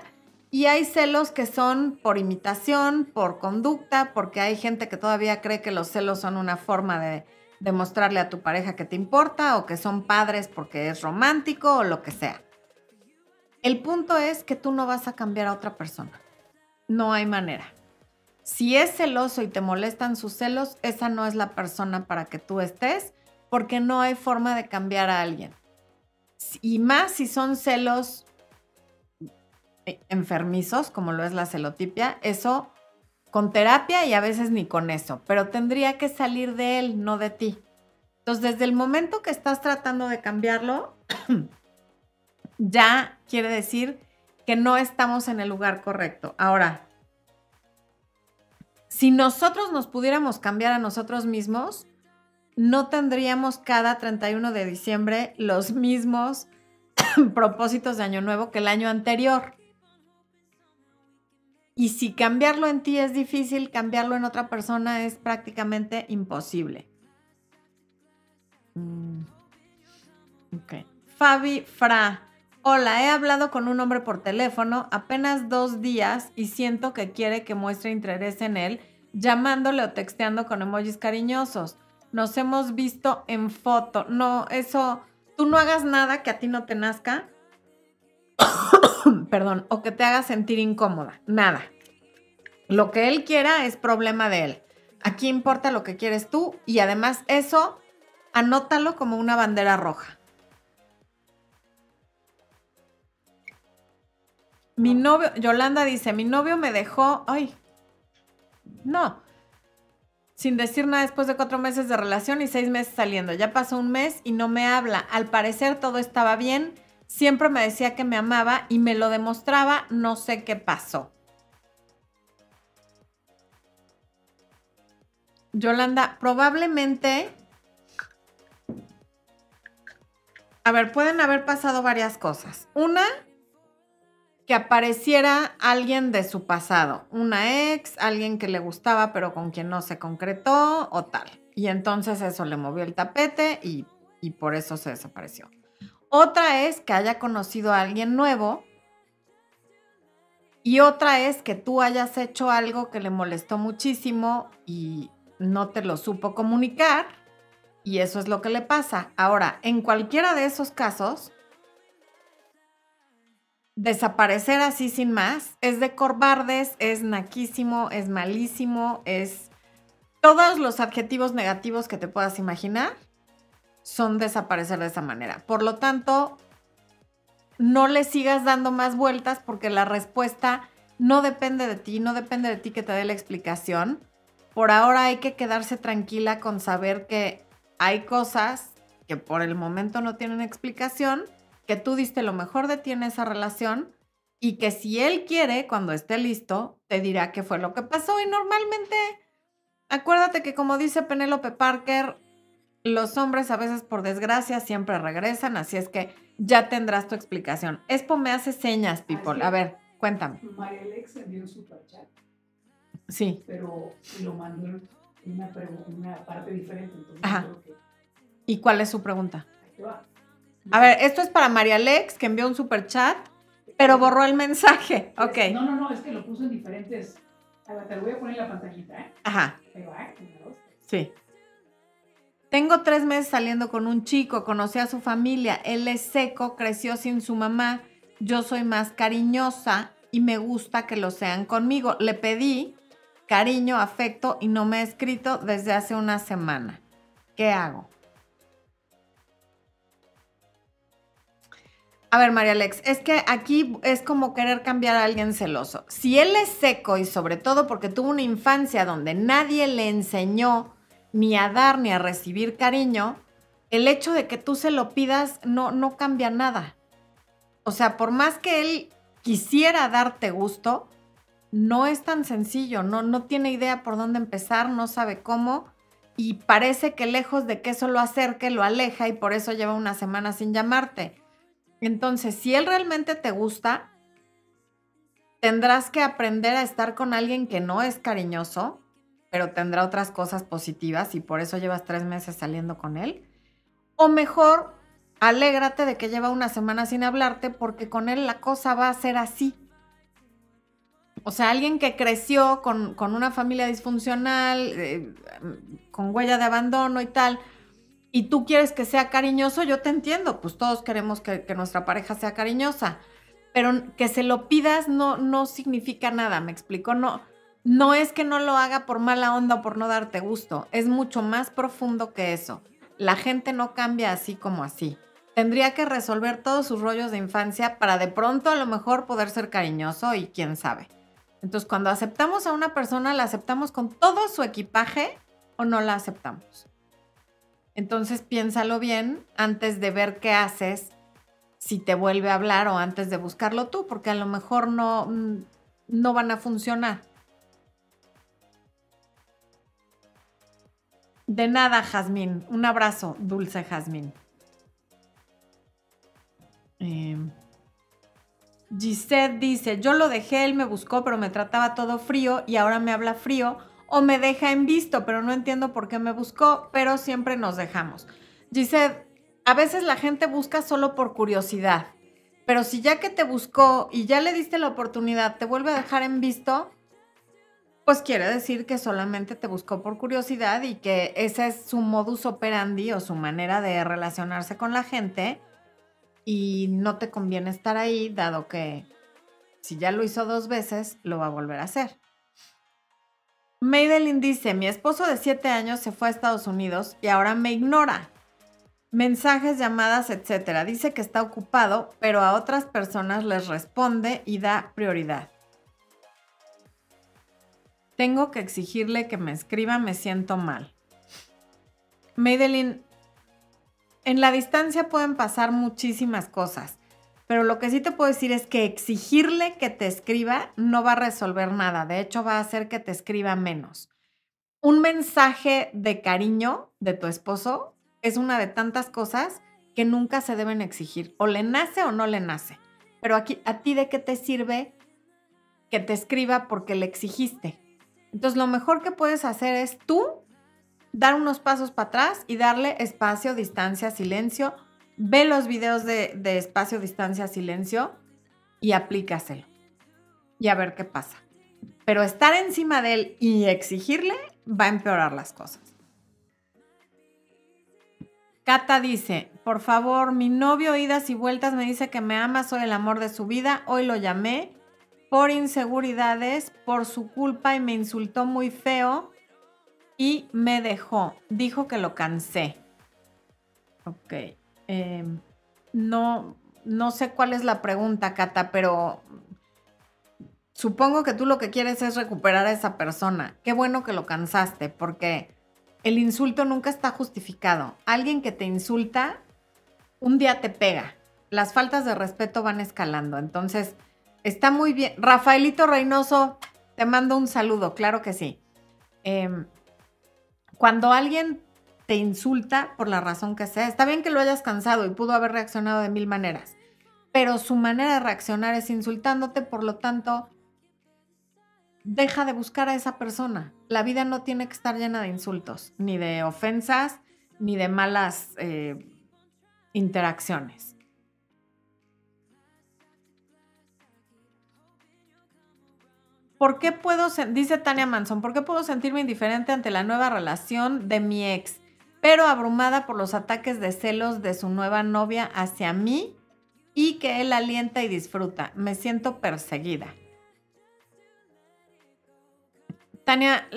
y hay celos que son por imitación, por conducta, porque hay gente que todavía cree que los celos son una forma de demostrarle a tu pareja que te importa o que son padres porque es romántico o lo que sea. El punto es que tú no vas a cambiar a otra persona. No hay manera. Si es celoso y te molestan sus celos, esa no es la persona para que tú estés, porque no hay forma de cambiar a alguien. Y más si son celos eh, enfermizos, como lo es la celotipia, eso con terapia y a veces ni con eso, pero tendría que salir de él, no de ti. Entonces, desde el momento que estás tratando de cambiarlo, ya quiere decir que no estamos en el lugar correcto. Ahora, si nosotros nos pudiéramos cambiar a nosotros mismos, no tendríamos cada 31 de diciembre los mismos propósitos de año nuevo que el año anterior. Y si cambiarlo en ti es difícil, cambiarlo en otra persona es prácticamente imposible. Mm. Ok. Fabi Fra. Hola, he hablado con un hombre por teléfono apenas dos días y siento que quiere que muestre interés en él, llamándole o texteando con emojis cariñosos. Nos hemos visto en foto. No, eso, tú no hagas nada que a ti no te nazca perdón, o que te haga sentir incómoda. Nada. Lo que él quiera es problema de él. Aquí importa lo que quieres tú y además eso, anótalo como una bandera roja. Mi novio, Yolanda dice, mi novio me dejó, ay, no, sin decir nada después de cuatro meses de relación y seis meses saliendo. Ya pasó un mes y no me habla. Al parecer todo estaba bien Siempre me decía que me amaba y me lo demostraba, no sé qué pasó. Yolanda, probablemente... A ver, pueden haber pasado varias cosas. Una, que apareciera alguien de su pasado, una ex, alguien que le gustaba pero con quien no se concretó o tal. Y entonces eso le movió el tapete y, por eso se desapareció. Otra es que haya conocido a alguien nuevo. Y otra es que tú hayas hecho algo que le molestó muchísimo y no te lo supo comunicar. Y eso es lo que le pasa. Ahora, en cualquiera de esos casos, desaparecer así sin más es de corbardes, es naquísimo, es malísimo, es todos los adjetivos negativos que te puedas imaginar son desaparecer de esa manera. Por lo tanto, no le sigas dando más vueltas porque la respuesta no depende de ti, no depende de ti que te dé la explicación. Por ahora hay que quedarse tranquila con saber que hay cosas que por el momento no tienen explicación, que tú diste lo mejor de ti en esa relación y que si él quiere, cuando esté listo, te dirá qué fue lo que pasó. Y normalmente, acuérdate que como dice Penélope Parker, Los hombres a veces por desgracia siempre regresan, así es que ya tendrás tu explicación. Expo me hace señas, people. A ver, cuéntame. María Alex envió un superchat, Sí. pero lo mandó en una, parte diferente. Entonces, Ajá. que ¿Y cuál es su pregunta? ahí te va. A ver, esto es para María Alex, que envió un super chat, pero borró el mensaje. Ok. No, no, no, es que lo puso en diferentes. A ver, te lo voy a poner en la pantallita, ¿eh? Ajá, Ahí va, sí. Tengo tres meses saliendo con un chico, conocí a su familia, él es seco, creció sin su mamá, yo soy más cariñosa y me gusta que lo sean conmigo. Le pedí cariño, afecto y no me ha escrito desde hace una semana. ¿Qué hago? A ver, María Alex, es que aquí es como querer cambiar a alguien celoso. Si él es seco y sobre todo porque tuvo una infancia donde nadie le enseñó ni a dar ni a recibir cariño, el hecho de que tú se lo pidas no, no cambia nada. O sea, por más que él quisiera darte gusto, no es tan sencillo, no, no tiene idea por dónde empezar, no sabe cómo y parece que lejos de que eso lo acerque, lo aleja y por eso lleva una semana sin llamarte. Entonces, si él realmente te gusta, tendrás que aprender a estar con alguien que no es cariñoso, pero tendrá otras cosas positivas y por eso llevas tres meses saliendo con él. O mejor, alégrate de que lleva una semana sin hablarte porque con él la cosa va a ser así. O sea, alguien que creció con, con una familia disfuncional, eh, con huella de abandono y tal, y tú quieres que sea cariñoso, yo te entiendo, pues todos queremos que, nuestra pareja sea cariñosa, pero que se lo pidas no, no significa nada, me explico, no, no es que no lo haga por mala onda o por no darte gusto, es mucho más profundo que eso. La gente no cambia así como así. Tendría que resolver todos sus rollos de infancia para de pronto a lo mejor poder ser cariñoso y quién sabe. Entonces, cuando aceptamos a una persona, ¿la aceptamos con todo su equipaje o no la aceptamos? Entonces, piénsalo bien antes de ver qué haces, si te vuelve a hablar o antes de buscarlo tú, porque a lo mejor no, mm, no van a funcionar. De nada, Jazmín. Un abrazo, dulce Jazmín. Eh, Gisette dice, yo lo dejé, él me buscó, pero me trataba todo frío y ahora me habla frío o me deja en visto, pero no entiendo por qué me buscó, pero siempre nos dejamos. Gisette, a veces la gente busca solo por curiosidad, pero si ya que te buscó y ya le diste la oportunidad, te vuelve a dejar en visto, pues quiere decir que solamente te buscó por curiosidad y que ese es su modus operandi o su manera de relacionarse con la gente y no te conviene estar ahí, dado que si ya lo hizo dos veces, lo va a volver a hacer. Madeline dice, mi esposo de siete años se fue a Estados Unidos y ahora me ignora. Mensajes, llamadas, etc. Dice que está ocupado, pero a otras personas les responde y da prioridad. Tengo que exigirle que me escriba, me siento mal. Madeline, en la distancia pueden pasar muchísimas cosas, pero lo que sí te puedo decir es que exigirle que te escriba no va a resolver nada, de hecho va a hacer que te escriba menos. Un mensaje de cariño de tu esposo es una de tantas cosas que nunca se deben exigir, o le nace o no le nace. Pero aquí, ¿a ti de qué te sirve que te escriba porque le exigiste? Entonces lo mejor que puedes hacer es tú dar unos pasos para atrás y darle espacio, distancia, silencio. Ve los videos de, espacio, distancia, silencio y aplícaselo. Y a ver qué pasa. Pero estar encima de él y exigirle va a empeorar las cosas. Cata dice, por favor, mi novio idas y vueltas me dice que me ama, soy el amor de su vida. Hoy lo llamé por inseguridades, por su culpa y me insultó muy feo y me dejó. Dijo que lo cansé. Ok. Eh, no, no sé cuál es la pregunta, Cata, pero supongo que tú lo que quieres es recuperar a esa persona. Qué bueno que lo cansaste, porque el insulto nunca está justificado. Alguien que te insulta, un día te pega. Las faltas de respeto van escalando. Entonces, está muy bien. Rafaelito Reynoso, te mando un saludo, claro que sí. Eh, cuando alguien te insulta por la razón que sea. Está bien que lo hayas cansado y pudo haber reaccionado de mil maneras, pero su manera de reaccionar es insultándote, por lo tanto, deja de buscar a esa persona. La vida no tiene que estar llena de insultos, ni de ofensas, ni de malas eh, interacciones. ¿Por qué puedo, dice Tania Manson, ¿por qué puedo sentirme indiferente ante la nueva relación de mi ex, pero abrumada por los ataques de celos de su nueva novia hacia mí y que él alienta y disfruta? Me siento perseguida. Tania,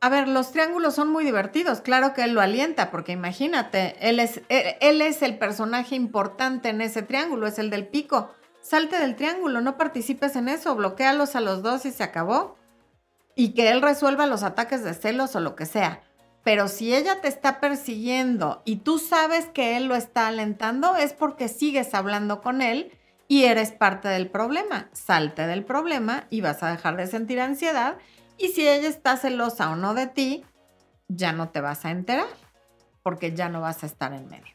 a ver, los triángulos son muy divertidos, claro que él lo alienta, porque imagínate, él es, él es el personaje importante en ese triángulo, es el del pico salte del triángulo, no participes en eso, bloquealos a los dos y se acabó. Y que él resuelva los ataques de celos o lo que sea. Pero si ella te está persiguiendo y tú sabes que él lo está alentando, es porque sigues hablando con él y eres parte del problema. Salte del problema y vas a dejar de sentir ansiedad. Y si ella está celosa o no de ti, ya no te vas a enterar porque ya no vas a estar en medio.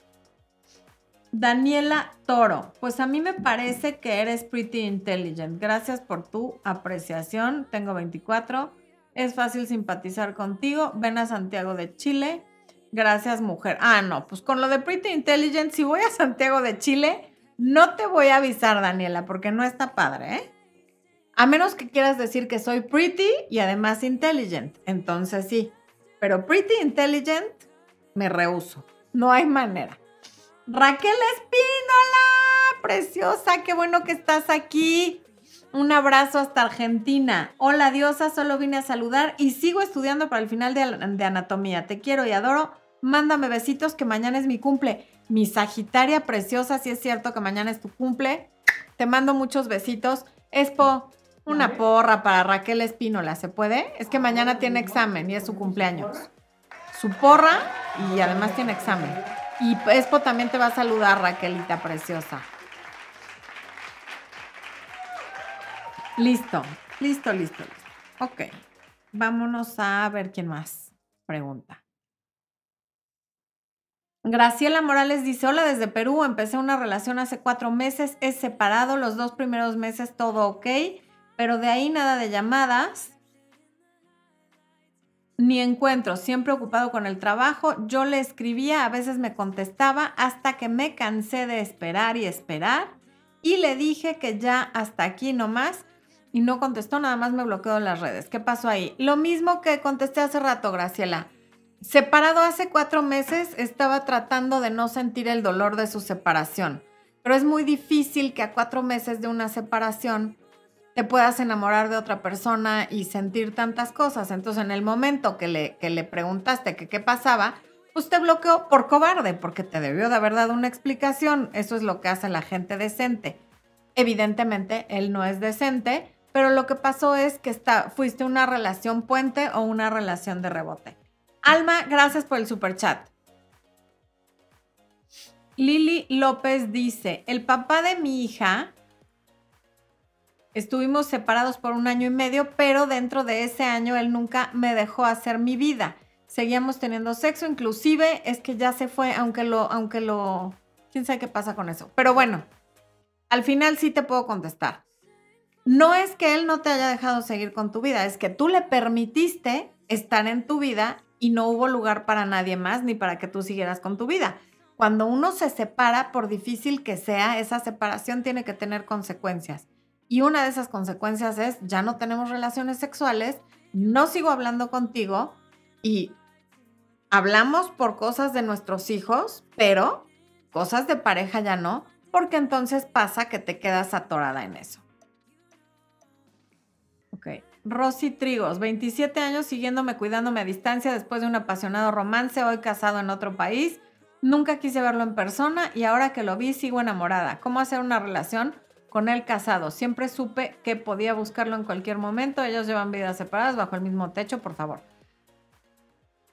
Daniela Toro, pues a mí me parece que eres pretty intelligent. Gracias por tu apreciación. Tengo 24. Es fácil simpatizar contigo. Ven a Santiago de Chile. Gracias, mujer. Ah, no, pues con lo de pretty intelligent, si voy a Santiago de Chile, no te voy a avisar, Daniela, porque no está padre, ¿eh? A menos que quieras decir que soy pretty y además intelligent. Entonces sí. Pero pretty intelligent, me rehuso. No hay manera. Raquel Espínola, preciosa, qué bueno que estás aquí. Un abrazo hasta Argentina. Hola diosa, solo vine a saludar y sigo estudiando para el final de, anatomía. Te quiero y adoro. Mándame besitos que mañana es mi cumple. Mi Sagitaria preciosa, si es cierto que mañana es tu cumple. Te mando muchos besitos. Espo, una porra para Raquel Espínola, ¿se puede? Es que mañana tiene examen y es su cumpleaños. Su porra y además tiene examen. Y Espo también te va a saludar, Raquelita preciosa. Listo, listo, listo, listo. Ok, vámonos a ver quién más pregunta. Graciela Morales dice, hola desde Perú, empecé una relación hace cuatro meses, es separado, los dos primeros meses todo ok, pero de ahí nada de llamadas ni encuentro, siempre ocupado con el trabajo. Yo le escribía, a veces me contestaba, hasta que me cansé de esperar y esperar. Y le dije que ya hasta aquí nomás. Y no contestó, nada más me bloqueó en las redes. ¿Qué pasó ahí? Lo mismo que contesté hace rato, Graciela. Separado hace cuatro meses, estaba tratando de no sentir el dolor de su separación. Pero es muy difícil que a cuatro meses de una separación te puedas enamorar de otra persona y sentir tantas cosas. Entonces, en el momento que le, que le preguntaste que qué pasaba, pues te bloqueó por cobarde, porque te debió de haber dado una explicación. Eso es lo que hace la gente decente. Evidentemente, él no es decente, pero lo que pasó es que está, fuiste una relación puente o una relación de rebote. Alma, gracias por el super chat. Lili López dice, el papá de mi hija Estuvimos separados por un año y medio, pero dentro de ese año él nunca me dejó hacer mi vida. Seguíamos teniendo sexo, inclusive es que ya se fue, aunque lo, aunque lo, quién sabe qué pasa con eso. Pero bueno, al final sí te puedo contestar. No es que él no te haya dejado seguir con tu vida, es que tú le permitiste estar en tu vida y no hubo lugar para nadie más ni para que tú siguieras con tu vida. Cuando uno se separa, por difícil que sea, esa separación tiene que tener consecuencias. Y una de esas consecuencias es, ya no tenemos relaciones sexuales, no sigo hablando contigo y hablamos por cosas de nuestros hijos, pero cosas de pareja ya no, porque entonces pasa que te quedas atorada en eso. Rosy Trigos, 27 años siguiéndome, cuidándome a distancia después de un apasionado romance, hoy casado en otro país. Nunca quise verlo en persona y ahora que lo vi sigo enamorada. ¿Cómo hacer una relación con él casado. Siempre supe que podía buscarlo en cualquier momento. Ellos llevan vidas separadas bajo el mismo techo, por favor.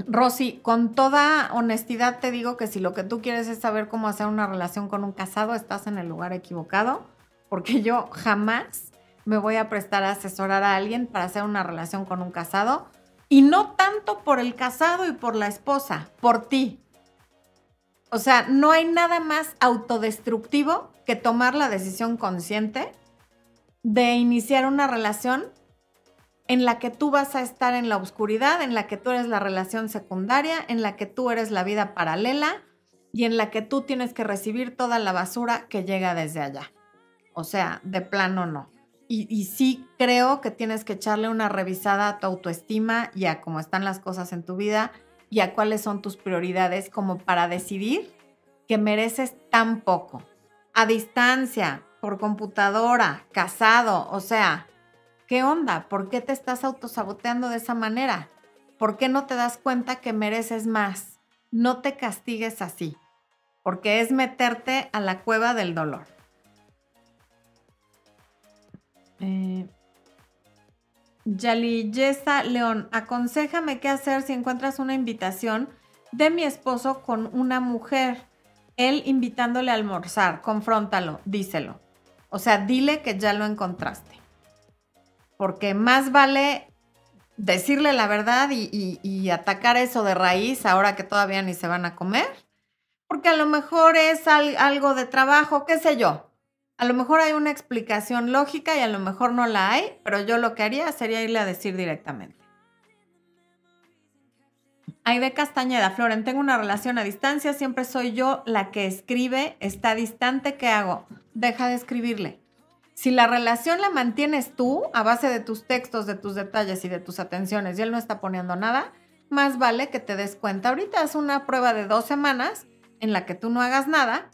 Rosy, con toda honestidad te digo que si lo que tú quieres es saber cómo hacer una relación con un casado, estás en el lugar equivocado, porque yo jamás me voy a prestar a asesorar a alguien para hacer una relación con un casado. Y no tanto por el casado y por la esposa, por ti. O sea, no hay nada más autodestructivo que tomar la decisión consciente de iniciar una relación en la que tú vas a estar en la oscuridad, en la que tú eres la relación secundaria, en la que tú eres la vida paralela y en la que tú tienes que recibir toda la basura que llega desde allá. O sea, de plano no. Y, sí creo que tienes que echarle una revisada a tu autoestima y a cómo están las cosas en tu vida y a cuáles son tus prioridades como para decidir que mereces tan poco. A distancia, por computadora, casado, o sea, ¿qué onda? ¿Por qué te estás autosaboteando de esa manera? ¿Por qué no te das cuenta que mereces más? No te castigues así, porque es meterte a la cueva del dolor. Eh, Yesa León, aconsejame qué hacer si encuentras una invitación de mi esposo con una mujer. Él invitándole a almorzar, confróntalo, díselo. O sea, dile que ya lo encontraste. Porque más vale decirle la verdad y, atacar eso de raíz ahora que todavía ni se van a comer. Porque a lo mejor es algo de trabajo, qué sé yo. A lo mejor hay una explicación lógica y a lo mejor no la hay, pero yo lo que haría sería irle a decir directamente. Aide Castañeda, Floren, tengo una relación a distancia, siempre soy yo la que escribe, está distante, ¿qué hago? Deja de escribirle. Si la relación la mantienes tú a base de tus textos, de tus detalles y de tus atenciones y él no está poniendo nada, más vale que te des cuenta. Ahorita es una prueba de dos semanas en la que tú no hagas nada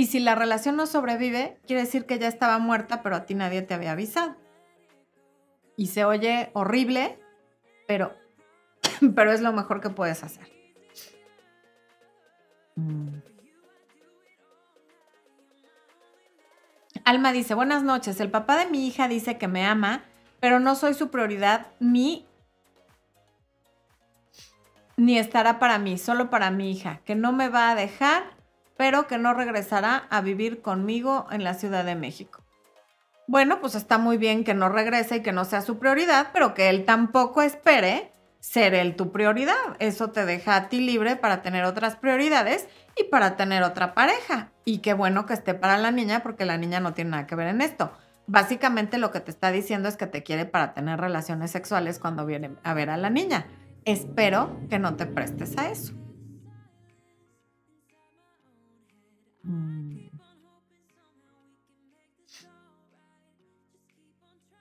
y si la relación no sobrevive, quiere decir que ya estaba muerta, pero a ti nadie te había avisado. Y se oye horrible, pero, pero es lo mejor que puedes hacer. Mm. Alma dice, buenas noches, el papá de mi hija dice que me ama, pero no soy su prioridad ni, ni estará para mí, solo para mi hija, que no me va a dejar pero que no regresará a vivir conmigo en la Ciudad de México. Bueno, pues está muy bien que no regrese y que no sea su prioridad, pero que él tampoco espere ser él tu prioridad. Eso te deja a ti libre para tener otras prioridades y para tener otra pareja. Y qué bueno que esté para la niña porque la niña no tiene nada que ver en esto. Básicamente lo que te está diciendo es que te quiere para tener relaciones sexuales cuando viene a ver a la niña. Espero que no te prestes a eso.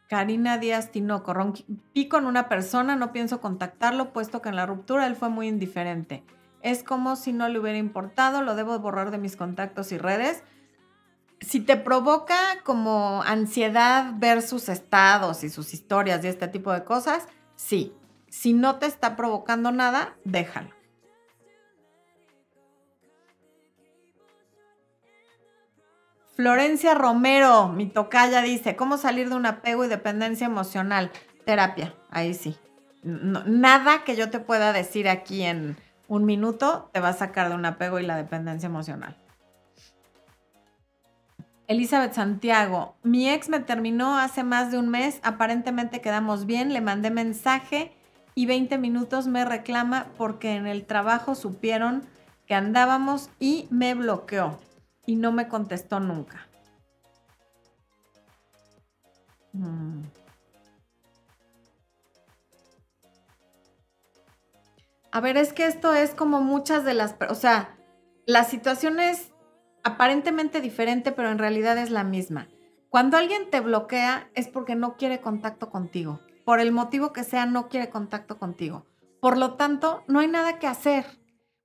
Karina Díaz Tinoco, rompí con una persona, no pienso contactarlo, puesto que en la ruptura él fue muy indiferente. Es como si no le hubiera importado, lo debo borrar de mis contactos y redes. Si te provoca como ansiedad ver sus estados y sus historias y este tipo de cosas, sí. Si no te está provocando nada, déjalo. Florencia Romero, mi tocaya, dice, ¿cómo salir de un apego y dependencia emocional? Terapia, ahí sí. nada que yo te pueda decir aquí en un minuto te va a sacar de un apego y la dependencia emocional. Elizabeth Santiago, mi ex me terminó hace más de un mes, aparentemente quedamos bien, le mandé mensaje y 20 minutos me reclama porque en el trabajo supieron que andábamos y me bloqueó y no me contestó nunca. Mm. A ver, es que esto es como muchas de las, o sea, la situación es aparentemente diferente, pero en realidad es la misma. Cuando alguien te bloquea es porque no quiere contacto contigo. Por el motivo que sea, no quiere contacto contigo. Por lo tanto, no hay nada que hacer.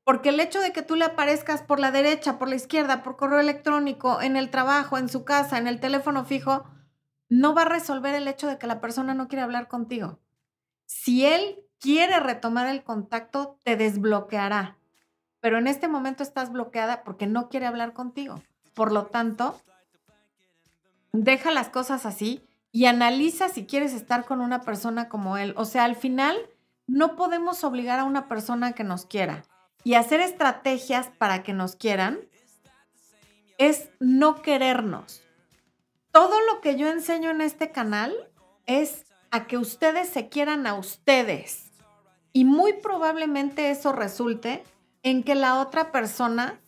Porque el hecho de que tú le aparezcas por la derecha, por la izquierda, por correo electrónico, en el trabajo, en su casa, en el teléfono fijo, no va a resolver el hecho de que la persona no quiere hablar contigo. Si él quiere retomar el contacto, te desbloqueará. Pero en este momento estás bloqueada porque no quiere hablar contigo. Por lo tanto, deja las cosas así y analiza si quieres estar con una persona como él. O sea, al final, no podemos obligar a una persona que nos quiera y hacer estrategias para que nos quieran es no querernos. Todo lo que yo enseño en este canal es a que ustedes se quieran a ustedes. Y muy probablemente eso resulte en que la otra persona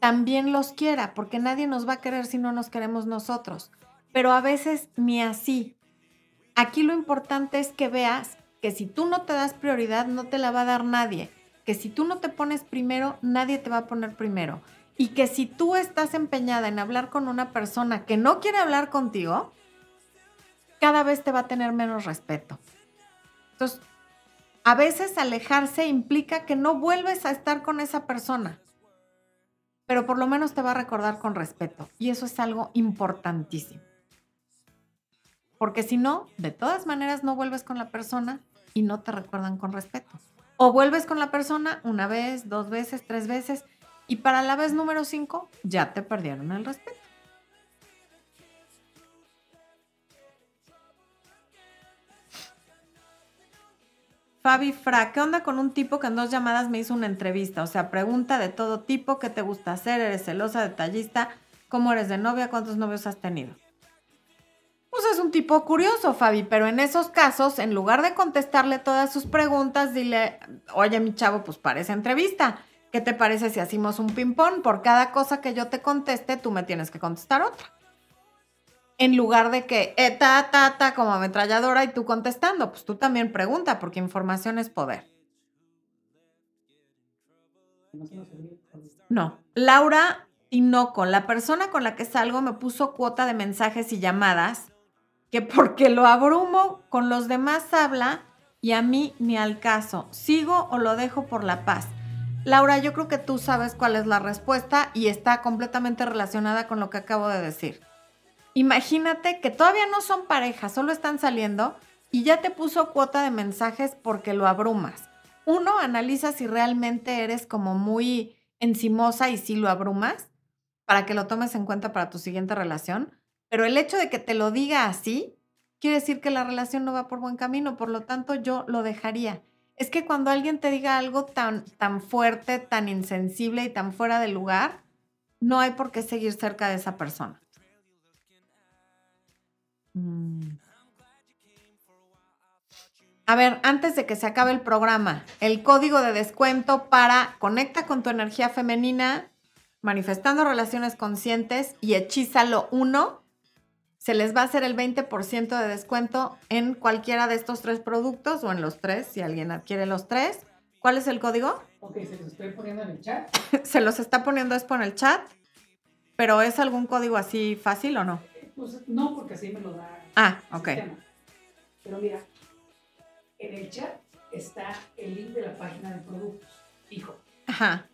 también los quiera, porque nadie nos va a querer si no nos queremos nosotros. Pero a veces ni así. Aquí lo importante es que veas que si tú no te das prioridad, no te la va a dar nadie. Que si tú no te pones primero, nadie te va a poner primero. Y que si tú estás empeñada en hablar con una persona que no quiere hablar contigo, cada vez te va a tener menos respeto. Entonces, a veces alejarse implica que no vuelves a estar con esa persona pero por lo menos te va a recordar con respeto. Y eso es algo importantísimo. Porque si no, de todas maneras no vuelves con la persona y no te recuerdan con respeto. O vuelves con la persona una vez, dos veces, tres veces y para la vez número cinco ya te perdieron el respeto. Fabi Fra, ¿qué onda con un tipo que en dos llamadas me hizo una entrevista? O sea, pregunta de todo tipo, ¿qué te gusta hacer? ¿Eres celosa, detallista? ¿Cómo eres de novia? ¿Cuántos novios has tenido? Pues es un tipo curioso, Fabi, pero en esos casos, en lugar de contestarle todas sus preguntas, dile, oye, mi chavo, pues parece entrevista. ¿Qué te parece si hacemos un ping-pong? Por cada cosa que yo te conteste, tú me tienes que contestar otra en lugar de que eh, ta, ta, ta, como ametralladora y tú contestando. Pues tú también pregunta, porque información es poder. No. Laura Tinoco, la persona con la que salgo me puso cuota de mensajes y llamadas, que porque lo abrumo, con los demás habla y a mí ni al caso. ¿Sigo o lo dejo por la paz? Laura, yo creo que tú sabes cuál es la respuesta y está completamente relacionada con lo que acabo de decir. Imagínate que todavía no son pareja, solo están saliendo y ya te puso cuota de mensajes porque lo abrumas. Uno, analiza si realmente eres como muy encimosa y si lo abrumas para que lo tomes en cuenta para tu siguiente relación. Pero el hecho de que te lo diga así, quiere decir que la relación no va por buen camino, por lo tanto yo lo dejaría. Es que cuando alguien te diga algo tan, tan fuerte, tan insensible y tan fuera de lugar, no hay por qué seguir cerca de esa persona. Mm. A ver, antes de que se acabe el programa, el código de descuento para Conecta con tu energía femenina, manifestando relaciones conscientes y hechízalo 1, se les va a hacer el 20% de descuento en cualquiera de estos tres productos o en los tres, si alguien adquiere los tres. ¿Cuál es el código? Ok, se los estoy poniendo en el chat. se los está poniendo es por el chat, pero ¿es algún código así fácil o no? Pues no, porque así me lo da. Ah, ok. Pero mira, en el chat está el link de la página de productos. Hijo. Ajá.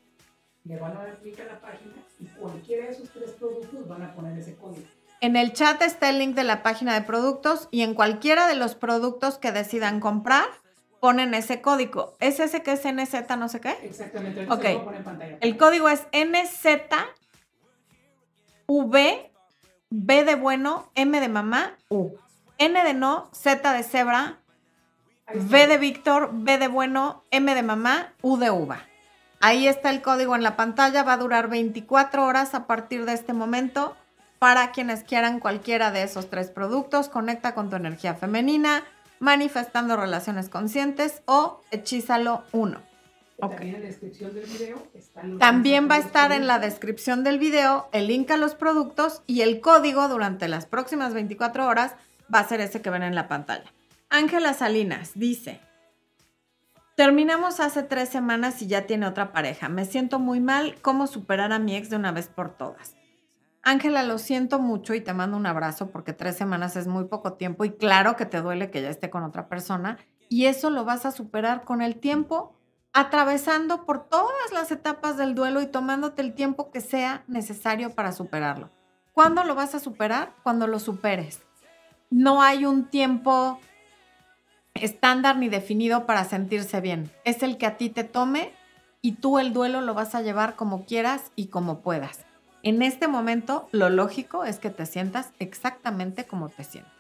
Le van a dar clic a la página y cualquiera de esos tres productos van a poner ese código. En el chat está el link de la página de productos y en cualquiera de los productos que decidan comprar, ponen ese código. ¿Es ese que es NZ no sé qué? Exactamente. Ok. El código es NZV B de bueno, M de mamá, U. N de no, Z de cebra, V de Víctor, B de bueno, M de mamá, U de uva. Ahí está el código en la pantalla, va a durar 24 horas a partir de este momento. Para quienes quieran cualquiera de esos tres productos, conecta con tu energía femenina, manifestando relaciones conscientes o hechízalo uno. También en la descripción del video También va a estar en la descripción del video el link a los productos y el código durante las próximas 24 horas va a ser ese que ven en la pantalla. Ángela Salinas dice, terminamos hace tres semanas y ya tiene otra pareja. Me siento muy mal. ¿Cómo superar a mi ex de una vez por todas? Ángela, lo siento mucho y te mando un abrazo porque tres semanas es muy poco tiempo y claro que te duele que ya esté con otra persona y eso lo vas a superar con el tiempo atravesando por todas las etapas del duelo y tomándote el tiempo que sea necesario para superarlo. ¿Cuándo lo vas a superar? Cuando lo superes. No hay un tiempo estándar ni definido para sentirse bien. Es el que a ti te tome y tú el duelo lo vas a llevar como quieras y como puedas. En este momento, lo lógico es que te sientas exactamente como te sientes.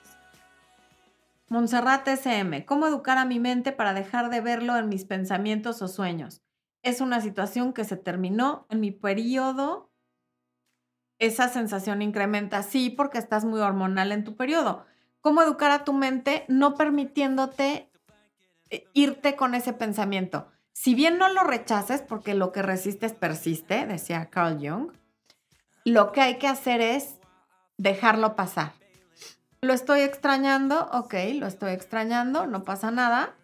Montserrat SM, ¿cómo educar a mi mente para dejar de verlo en mis pensamientos o sueños? Es una situación que se terminó en mi periodo. Esa sensación incrementa, sí, porque estás muy hormonal en tu periodo. ¿Cómo educar a tu mente no permitiéndote eh, irte con ese pensamiento. Si bien no lo rechaces, porque lo que resistes persiste, decía Carl Jung, lo que hay que hacer es dejarlo pasar. Lo estoy extrañando, ok, lo estoy extrañando, no pasa nada.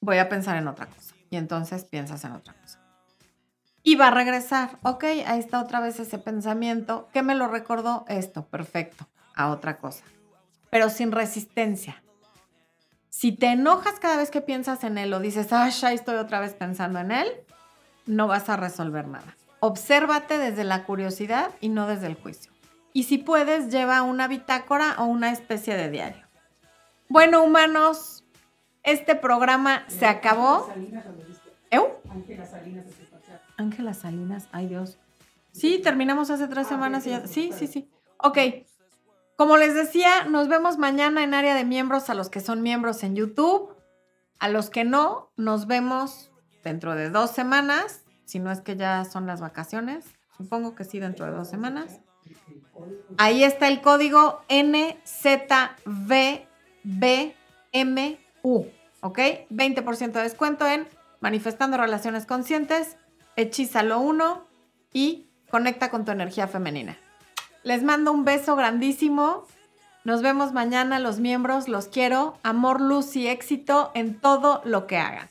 Voy a pensar en otra cosa. Y entonces piensas en otra cosa. Y va a regresar, ok, ahí está otra vez ese pensamiento. ¿Qué me lo recordó? Esto, perfecto, a otra cosa. Pero sin resistencia. Si te enojas cada vez que piensas en él o dices, ah, ya estoy otra vez pensando en él, no vas a resolver nada. Obsérvate desde la curiosidad y no desde el juicio. Y si puedes, lleva una bitácora o una especie de diario. Bueno, humanos, este programa se acabó. ¿Eu? Ángela Salinas. Ángela Salinas, ay Dios. Sí, terminamos hace tres semanas y ya. Sí, sí, sí. Ok. Como les decía, nos vemos mañana en área de miembros a los que son miembros en YouTube. A los que no, nos vemos dentro de dos semanas, si no es que ya son las vacaciones. Supongo que sí, dentro de dos semanas. Ahí está el código NZVBMU, ¿ok? 20% de descuento en Manifestando Relaciones Conscientes, Hechízalo uno y conecta con tu energía femenina. Les mando un beso grandísimo. Nos vemos mañana los miembros, los quiero. Amor, luz y éxito en todo lo que hagan.